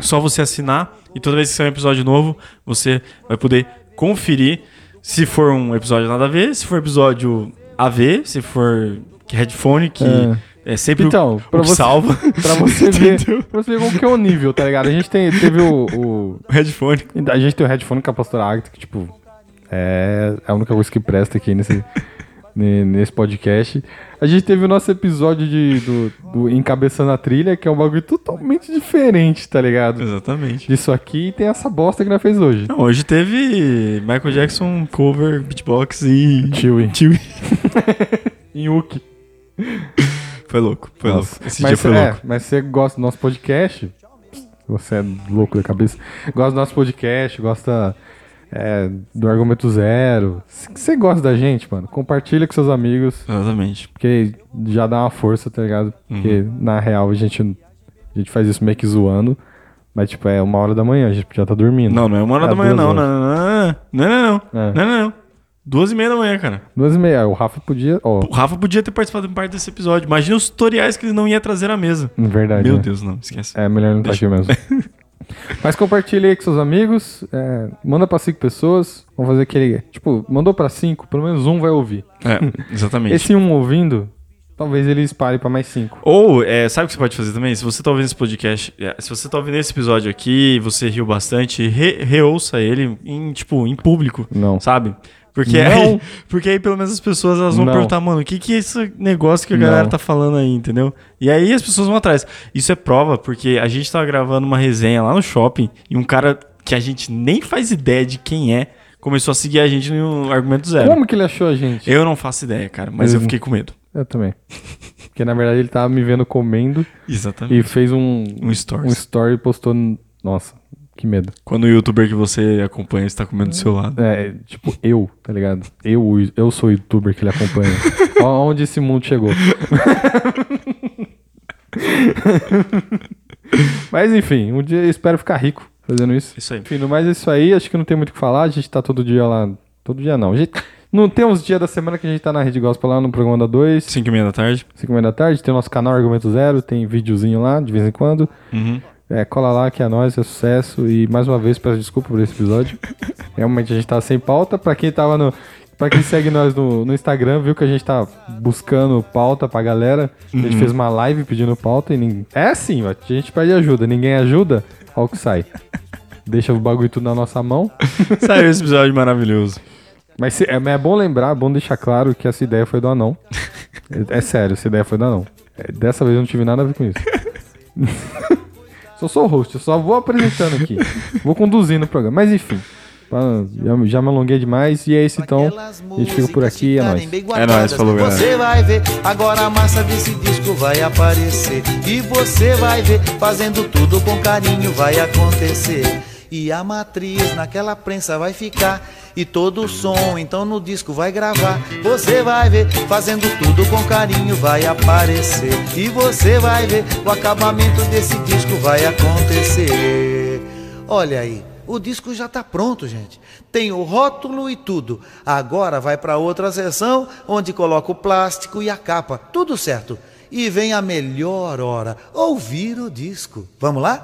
Só você assinar. E toda vez que sair um episódio novo, você vai poder conferir se for um episódio nada a ver, se for episódio AV, se for headphone, que é, sempre o- Então, o pra que você, salva. pra você ver. Pra você ver qual que é o nível, tá ligado? A gente tem, teve o- o Headphone. A gente tem o headphone com a pastora Agatha, que, tipo, é a única coisa que presta aqui nesse, ne- nesse podcast. A gente teve o nosso episódio de, do, do Encabeçando a Trilha, que é um bagulho totalmente diferente, tá ligado? Exatamente. Disso aqui e tem essa bosta que nós fez hoje. Não, hoje teve Michael Jackson cover, beatbox e. Chewie. Chewie. Inhuki. Foi louco, foi Nossa. louco. Esse mas, dia foi é, louco. mas você gosta do nosso podcast? Você é louco da cabeça. Gosta do nosso podcast, gosta é, do Argumento Zero. Se você gosta da gente, mano, compartilha com seus amigos. Exatamente. Porque já dá uma força, tá ligado? Porque Uhum. na real a gente, a gente faz isso meio que zoando. Mas, tipo, é uma hora da manhã, a gente já tá dormindo. Não, não é uma hora É da manhã, não. Não, não, não, não. Não, não, É. não. Não, não. Duas e meia da manhã, cara. Duas e meia. O Rafa podia. Ó, O Rafa podia ter participado de parte desse episódio. Imagina os tutoriais que ele não ia trazer à mesa. em verdade. Meu né? Deus, não, esquece. É melhor não estar aqui mesmo. Mas compartilha aí com seus amigos. é, manda pra cinco pessoas. Vamos fazer aquele. Tipo, mandou pra cinco, pelo menos um vai ouvir. É, exatamente. Esse um ouvindo, talvez ele espalhe pra mais cinco. Ou, é, sabe o que você pode fazer também? Se você tá ouvindo esse podcast, é, se você tá ouvindo esse episódio aqui, você riu bastante, re- reouça ele em, tipo, em público, Não. sabe? Porque Não. aí, porque aí pelo menos as pessoas elas vão Não. perguntar, mano, o que que é esse negócio que a galera Não. tá falando aí, entendeu? E aí as pessoas vão atrás. Isso é prova, porque a gente tava gravando uma resenha lá no shopping e um cara que a gente nem faz ideia de quem é começou a seguir a gente no Argumento Zero. Como que ele achou a gente? Eu não faço ideia, cara, mas eu Mesmo. fiquei com medo. Eu também. Porque na verdade ele tava me vendo comendo Exatamente. e fez um, Um stories. um story e postou. no- Nossa, Que medo. Quando o youtuber que você acompanha está comendo do seu lado. É, tipo, eu, tá ligado? Eu, eu sou o youtuber que ele acompanha. Ó, Onde esse mundo chegou. Mas enfim, um dia eu espero ficar rico fazendo isso. Isso aí. Enfim, no mais é isso aí, acho que não tem muito o que falar. A gente tá todo dia lá. Todo dia não. A gente, não tem uns dias da semana que a gente tá na Rede Gospel lá no programa da 2, 5 e meia da tarde. 5 da tarde. Tem o nosso canal Argumento Zero, tem videozinho lá de vez em quando. Uhum. É, cola lá que é nóis, é sucesso. E mais uma vez, peço desculpa por esse episódio. Realmente a gente tá sem pauta. Pra quem tava no. Pra quem segue nós no, no Instagram, viu que a gente tá buscando pauta pra galera. A gente fez uma live pedindo pauta e ninguém. É assim, a gente pede ajuda, ninguém ajuda, olha o que sai. Deixa o bagulho tudo na nossa mão. Saiu esse episódio maravilhoso. Mas é, é bom lembrar, é bom deixar claro que essa ideia foi do anão. É, é sério, essa ideia foi do anão. É, dessa vez eu não tive nada a ver com isso. Só sou o host, eu só vou apresentando aqui. Vou conduzindo o programa. Mas enfim, já, já me alonguei demais. E é isso então. A gente fica por aqui, é nóis. É nóis, falou, galera. Você vai ver, agora a massa desse disco vai aparecer. E você vai ver, fazendo tudo com carinho vai acontecer. E a matriz naquela prensa vai ficar. E todo o som, então no disco vai gravar. Você vai ver, fazendo tudo com carinho vai aparecer. E você vai ver, o acabamento desse disco vai acontecer. Olha aí. O disco já está pronto, gente. Tem o rótulo e tudo. Agora vai para outra seção onde coloca o plástico e a capa. Tudo certo. E vem a melhor hora: ouvir o disco. Vamos lá?